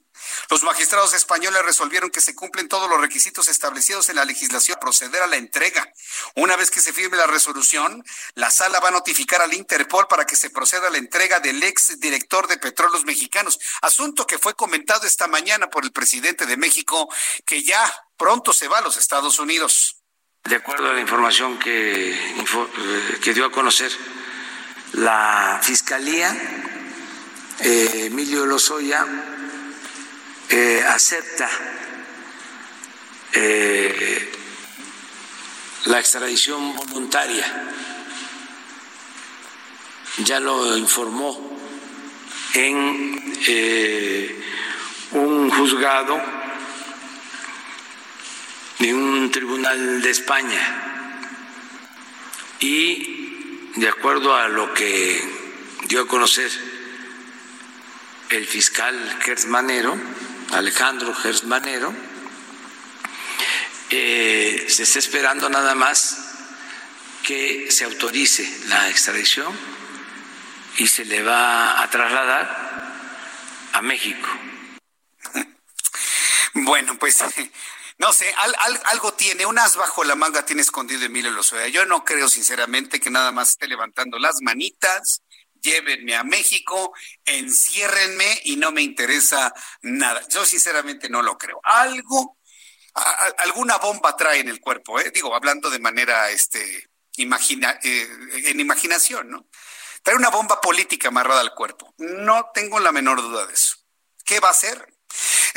Los magistrados españoles resolvieron que se cumplen todos los requisitos establecidos en la legislación proceder a la entrega. Una vez que se firme la resolución, la sala va a notificar al Interpol para que se proceda a la entrega del ex director de Petróleos Mexicanos, asunto que fue comentado esta mañana por el presidente de México, que ya pronto se va a los Estados Unidos. De acuerdo a la información que, eh, que dio a conocer la Fiscalía, eh, Emilio Lozoya eh, acepta eh, la extradición voluntaria. Ya lo informó en un juzgado de un tribunal de España y de acuerdo a lo que dio a conocer el fiscal Gersmanero, Alejandro Gersmanero, eh, se está esperando nada más que se autorice la extradición y se le va a trasladar a México. Bueno, pues no sé, algo tiene, un as bajo la manga tiene escondido Emilio Lozoya. Yo no creo sinceramente que nada más esté levantando las manitas, llévenme a México, enciérrenme y no me interesa nada. Yo sinceramente no lo creo. Algo, alguna bomba trae en el cuerpo, ¿eh? digo, hablando de manera, este, imagina, eh, en imaginación, ¿no? Trae una bomba política amarrada al cuerpo. No tengo la menor duda de eso. ¿Qué va a hacer?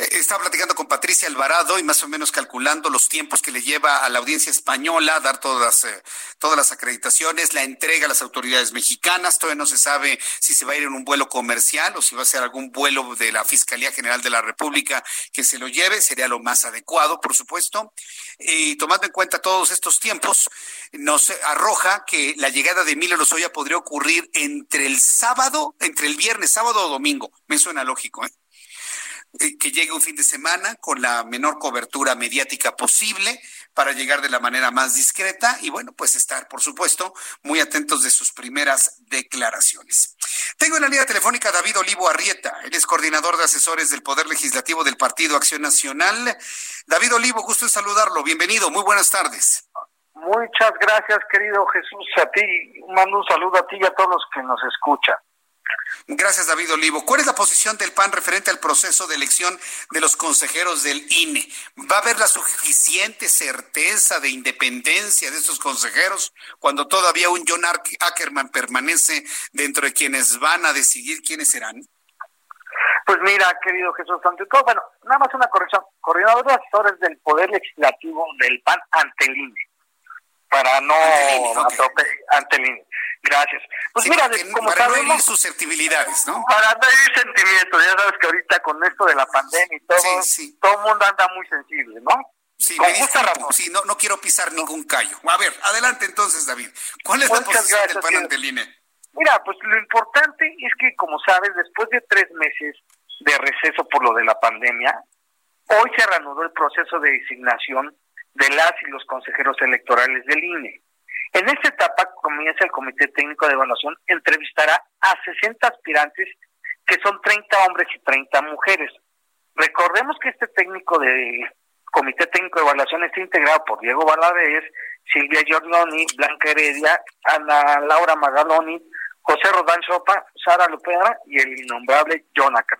Estaba platicando con Patricia Alvarado y más o menos calculando los tiempos que le lleva a la audiencia española dar todas eh, todas las acreditaciones, la entrega a las autoridades mexicanas. Todavía no se sabe si se va a ir en un vuelo comercial o si va a ser algún vuelo de la Fiscalía General de la República que se lo lleve. Sería lo más adecuado, por supuesto. Y tomando en cuenta todos estos tiempos, nos arroja que la llegada de Emilio Lozoya podría ocurrir entre el sábado, entre el viernes, sábado o domingo. Me suena lógico, ¿eh? Que llegue un fin de semana con la menor cobertura mediática posible para llegar de la manera más discreta y bueno, pues estar, por supuesto, muy atentos de sus primeras declaraciones. Tengo en la línea telefónica a David Olivo Arrieta, él es coordinador de asesores del Poder Legislativo del Partido Acción Nacional. David Olivo, gusto en saludarlo, bienvenido, muy buenas tardes. Muchas gracias, querido Jesús, a ti, mando un saludo a ti y a todos los que nos escuchan. Gracias, David Olivo. ¿Cuál es la posición del PAN referente al proceso de elección de los consejeros del INE? ¿Va a haber la suficiente certeza de independencia de estos consejeros cuando todavía un John Ackerman permanece dentro de quienes van a decidir quiénes serán? Pues mira, querido Jesús, ante todo, bueno, nada más una corrección. Coordinador de asesores del Poder Legislativo del PAN ante el INE para no ante el INE. Gracias. Pues mira, como para sabemos, no susceptibilidades, ¿no? Para no herir sentimientos, ya sabes que ahorita con esto de la pandemia y todo, todo el mundo anda muy sensible, ¿no? Sí, me disculpo, sí, no, no quiero pisar ningún callo. A ver, adelante entonces, David. ¿Cuál es la posición del PAN ante el INE? Mira, pues lo importante es que, como sabes, después de tres meses de receso por lo de la pandemia, hoy se reanudó el proceso de designación de las y los consejeros electorales del INE. En esta etapa comienza el Comité Técnico de Evaluación, entrevistará a 60 aspirantes, que son 30 hombres y 30 mujeres. Recordemos que este técnico de Comité Técnico de Evaluación está integrado por Diego Valadez, Silvia Giornoni, Blanca Heredia, Ana Laura Magaloni, José Rodán Sopa, Sara Lupera y el innombrable Jonathan.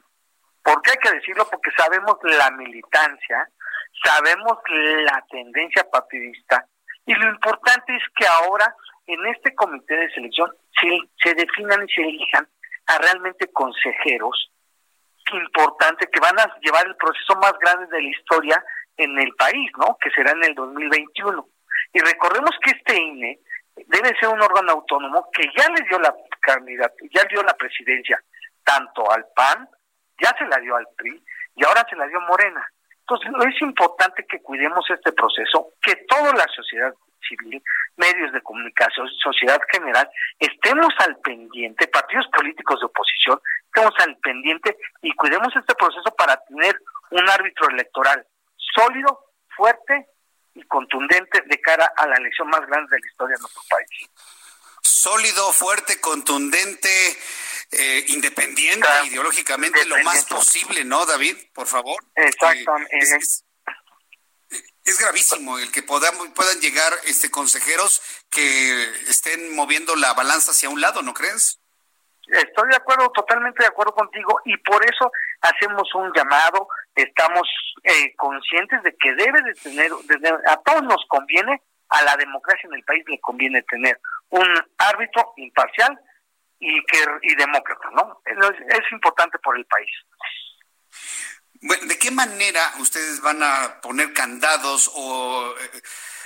¿Por qué hay que decirlo? Porque sabemos la militancia, sabemos la tendencia partidista y lo importante es que ahora en este comité de selección se, se definan y se elijan a realmente consejeros importantes que van a llevar el proceso más grande de la historia en el país, ¿no? Que será en el 2021. Y recordemos que este INE debe ser un órgano autónomo que ya le dio la candidatura, ya dio la presidencia tanto al PAN, ya se la dio al PRI y ahora se la dio Morena. Entonces, es importante que cuidemos este proceso, que toda la sociedad civil, medios de comunicación, sociedad general, estemos al pendiente, partidos políticos de oposición, estemos al pendiente y cuidemos este proceso para tener un árbitro electoral sólido, fuerte y contundente de cara a la elección más grande de la historia de nuestro país. Sólido, fuerte, contundente, eh, independiente ideológicamente lo más posible, ¿no, David? Por favor. Exactamente. es, gravísimo el que podamos, puedan llegar este consejeros que estén moviendo la balanza hacia un lado, ¿no crees? Estoy de acuerdo, totalmente de acuerdo contigo y por eso hacemos un llamado, estamos eh, conscientes de que debe de tener, a todos nos conviene, a la democracia en el país le conviene tener un árbitro imparcial y que y demócrata, ¿no? Es, importante por el país. Bueno, ¿de qué manera ustedes van a poner candados o eh,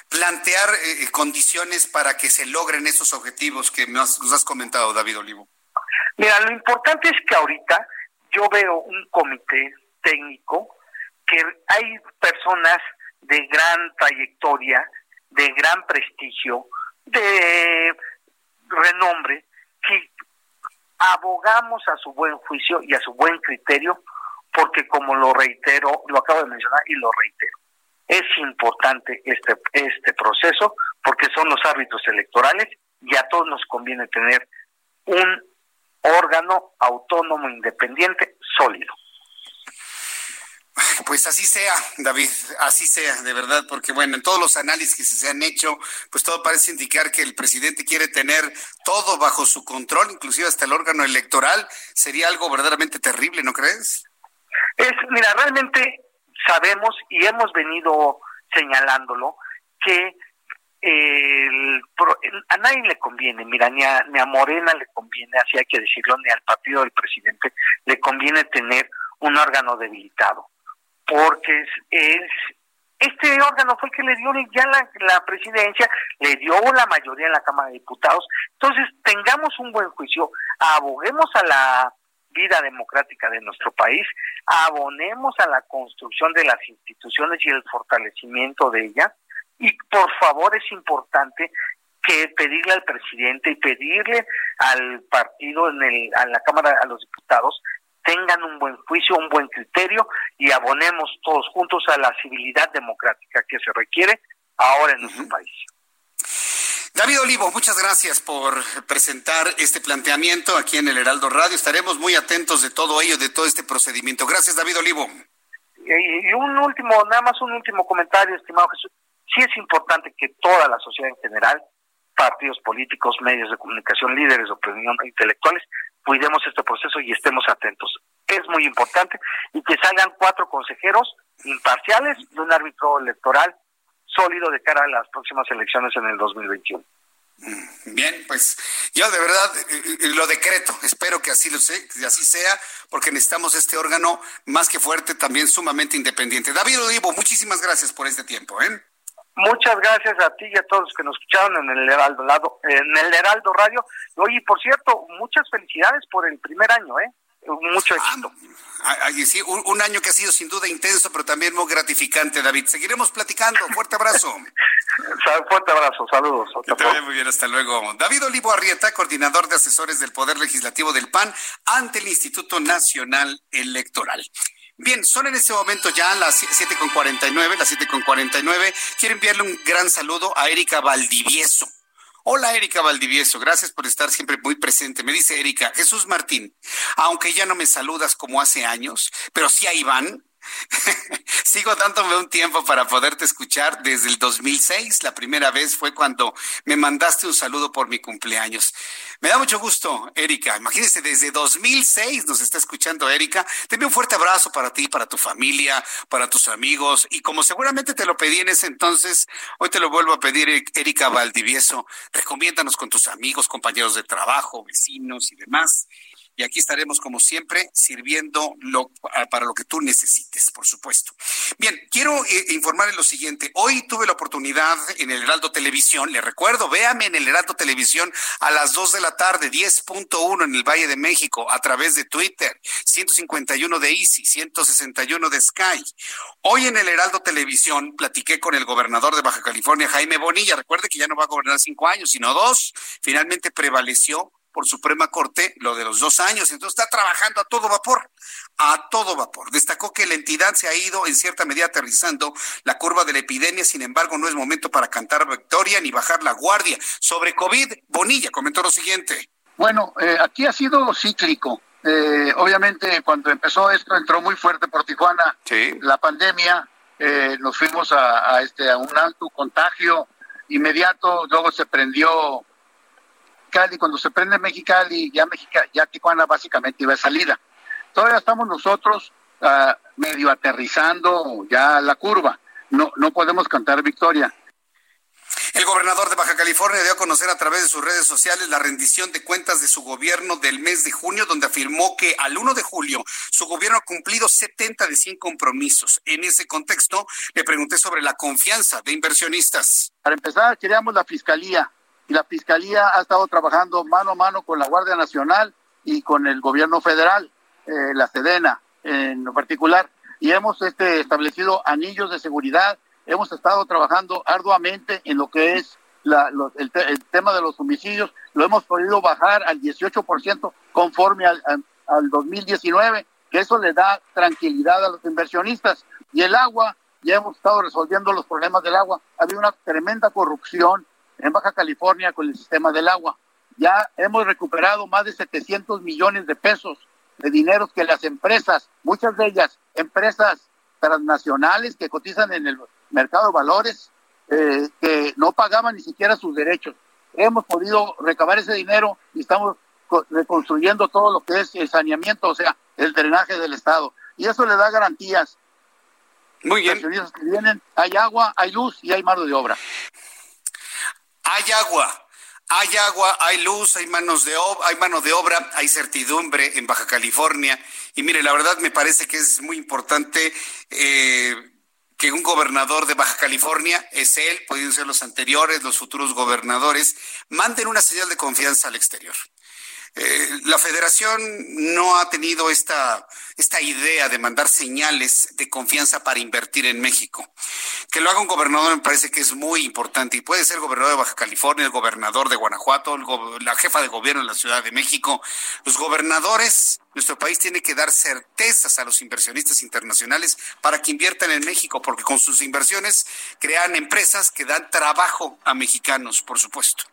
plantear eh, condiciones para que se logren esos objetivos que nos, nos has comentado, David Olivo? Mira, lo importante es que ahorita yo veo un comité técnico que hay personas de gran trayectoria, de gran prestigio, de renombre, que abogamos a su buen juicio y a su buen criterio, porque como lo reitero, lo acabo de mencionar y lo reitero, Es importante este, este proceso porque son los árbitros electorales y a todos nos conviene tener un órgano autónomo, independiente, sólido. Pues así sea, David, así sea, de verdad, porque bueno, en todos los análisis que se han hecho, pues todo parece indicar que el presidente quiere tener todo bajo su control, inclusive hasta el órgano electoral. Sería algo verdaderamente terrible, ¿no crees? Es, mira, realmente sabemos y hemos venido señalándolo que a nadie le conviene, mira, ni a, ni a Morena le conviene, así hay que decirlo, ni al partido del presidente le conviene tener un órgano debilitado porque es, este órgano fue el que le dio ya la, presidencia, le dio la mayoría en la Cámara de Diputados. Entonces, tengamos un buen juicio, aboguemos a la vida democrática de nuestro país, abonemos a la construcción de las instituciones y el fortalecimiento de ellas. Y por favor, es importante que pedirle al presidente y pedirle al partido en el, a la Cámara, a los diputados, tengan un buen juicio, un buen criterio y abonemos todos juntos a la civilidad democrática que se requiere ahora en nuestro país. David Olivo, muchas gracias por presentar este planteamiento aquí en el Heraldo Radio. Estaremos muy atentos de todo ello, de todo este procedimiento. Gracias, David Olivo. Y un último, nada más un último comentario, estimado Jesús. Sí es importante que toda la sociedad en general, partidos políticos, medios de comunicación, líderes de opinión intelectuales, cuidemos este proceso y estemos atentos. Es muy importante y que salgan cuatro consejeros imparciales y un árbitro electoral sólido de cara a las próximas elecciones en el 2021. Mm, bien, pues yo de verdad eh, eh, lo decreto, espero que así lo sé, así sea, porque necesitamos este órgano más que fuerte, también sumamente independiente. David Olivo, muchísimas gracias por este tiempo, ¿eh? Muchas gracias a ti y a todos los que nos escucharon en el Heraldo, en el Heraldo Radio. Oye, por cierto, muchas felicidades por el primer año, ¿eh? Mucho ah, éxito. sí, un, año que ha sido sin duda intenso, pero también muy gratificante, David. Seguiremos platicando. Fuerte abrazo. Fuerte abrazo, saludos. muy bien, hasta luego. David Olivo Arrieta, coordinador de asesores del Poder Legislativo del PAN ante el Instituto Nacional Electoral. Bien, son en este momento ya las 7.49, las 7.49. Quiero enviarle un gran saludo a Erika Valdivieso. Hola Erika Valdivieso, gracias por estar siempre muy presente. Me dice Erika, Jesús Martín, aunque ya no me saludas como hace años, pero sí a Iván, Sigo dándome un tiempo para poderte escuchar desde el 2006. La primera vez fue cuando me mandaste un saludo por mi cumpleaños. Me da mucho gusto, Erika. Imagínese, desde 2006 nos está escuchando Erika. Te un fuerte abrazo para ti, para tu familia, para tus amigos. Y como seguramente te lo pedí en ese entonces, hoy te lo vuelvo a pedir, Erika Valdivieso. Recomiéndanos con tus amigos, compañeros de trabajo, vecinos y demás y aquí estaremos como siempre sirviendo para lo que tú necesites, por supuesto. Bien, quiero eh, informarle lo siguiente. Hoy tuve la oportunidad en el Heraldo Televisión, le recuerdo, véame en el Heraldo Televisión a las 2 de la tarde, 10.1 en el Valle de México, a través de Twitter, 151 de Easy, 161 de Sky. Hoy en el Heraldo Televisión platiqué con el gobernador de Baja California, Jaime Bonilla. Recuerde que ya no va a gobernar cinco años, sino dos. Finalmente prevaleció por Suprema Corte lo de los dos años. Entonces está trabajando a todo vapor, a todo vapor. Destacó que la entidad se ha ido en cierta medida aterrizando la curva de la epidemia, sin embargo no es momento para cantar victoria ni bajar la guardia. Sobre COVID, Bonilla comentó lo siguiente. Bueno, eh, aquí ha sido cíclico. Eh, obviamente cuando empezó esto entró muy fuerte por Tijuana. La pandemia, eh, nos fuimos a, a, este, a un alto contagio inmediato, luego se prendió Mexicali, cuando se prende Mexicali, ya, Mexicali, ya Tijuana básicamente iba de salida. Todavía estamos nosotros ah, medio aterrizando ya la curva. No, no podemos cantar victoria. El gobernador de Baja California dio a conocer a través de sus redes sociales la rendición de cuentas de su gobierno del mes de junio, donde afirmó que al 1 de julio su gobierno ha cumplido 70 de 100 compromisos. En ese contexto, le pregunté sobre la confianza de inversionistas. Para empezar, queríamos la fiscalía y la Fiscalía ha estado trabajando mano a mano con la Guardia Nacional y con el gobierno federal, eh, la Sedena en particular, y hemos este, establecido anillos de seguridad, hemos estado trabajando arduamente en lo que es la, el, tema de los homicidios, lo hemos podido bajar al 18% conforme al, al 2019, que eso le da tranquilidad a los inversionistas. Y el agua, ya hemos estado resolviendo los problemas del agua. Había una tremenda corrupción en Baja California con el sistema del agua. Ya hemos recuperado más de 700 millones de pesos de dinero que las empresas, muchas de ellas empresas transnacionales que cotizan en el mercado de valores, eh, que no pagaban ni siquiera sus derechos. Hemos podido recabar ese dinero y estamos reconstruyendo todo lo que es el saneamiento, o sea, el drenaje del Estado. Y eso le da garantías. Muy bien. Que vienen, hay agua, hay luz y hay mano de obra. Hay agua, hay agua, hay luz, hay manos de hay mano de obra, hay certidumbre en Baja California. Y mire, la verdad me parece que es muy importante eh, que un gobernador de Baja California, es él, pueden ser los anteriores, los futuros gobernadores, manden una señal de confianza al exterior. Eh, la federación no ha tenido esta, esta idea de mandar señales de confianza para invertir en México. Que lo haga un gobernador me parece que es muy importante y puede ser gobernador de Baja California, el gobernador de Guanajuato, la jefa de gobierno de la Ciudad de México. Los gobernadores nuestro país tiene que dar certezas a los inversionistas internacionales para que inviertan en México, porque con sus inversiones crean empresas que dan trabajo a mexicanos, por supuesto.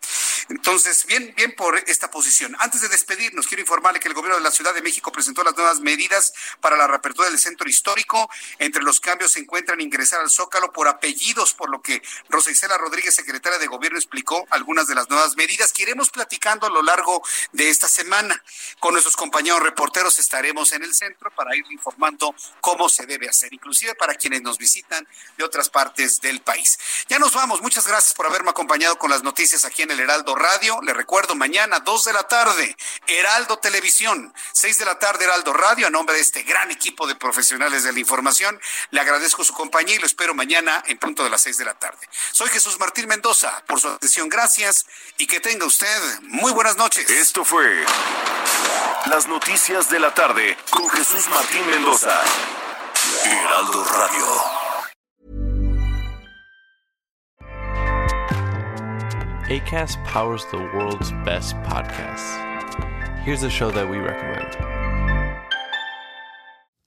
Entonces, bien, bien por esta posición. Antes de despedirnos, quiero informarle que el gobierno de la Ciudad de México presentó las nuevas medidas para la reapertura del centro histórico. Entre los cambios se encuentran ingresar al Zócalo por apellidos, por lo que Rosa Isela Rodríguez, secretaria de Gobierno, explicó algunas de las nuevas medidas que iremos platicando a lo largo de esta semana con nuestros compañeros reporteros estaremos en el centro para ir informando cómo se debe hacer, inclusive para quienes nos visitan de otras partes del país. Ya nos vamos. Muchas gracias por haberme acompañado con las noticias aquí en el Heraldo Radio. Le recuerdo, mañana, 2 de la tarde, Heraldo Televisión, 6 de la tarde, Heraldo Radio. A nombre de este gran equipo de profesionales de la información, le agradezco su compañía y lo espero mañana en punto de las 6 de la tarde. Soy Jesús Martín Mendoza. Por su atención, gracias y que tenga usted muy buenas noches. Esto fue las noticias de la tarde con Jesús Martín Mendoza. Heraldo Radio. ACAST powers the world's best podcasts. Here's a show that we recommend.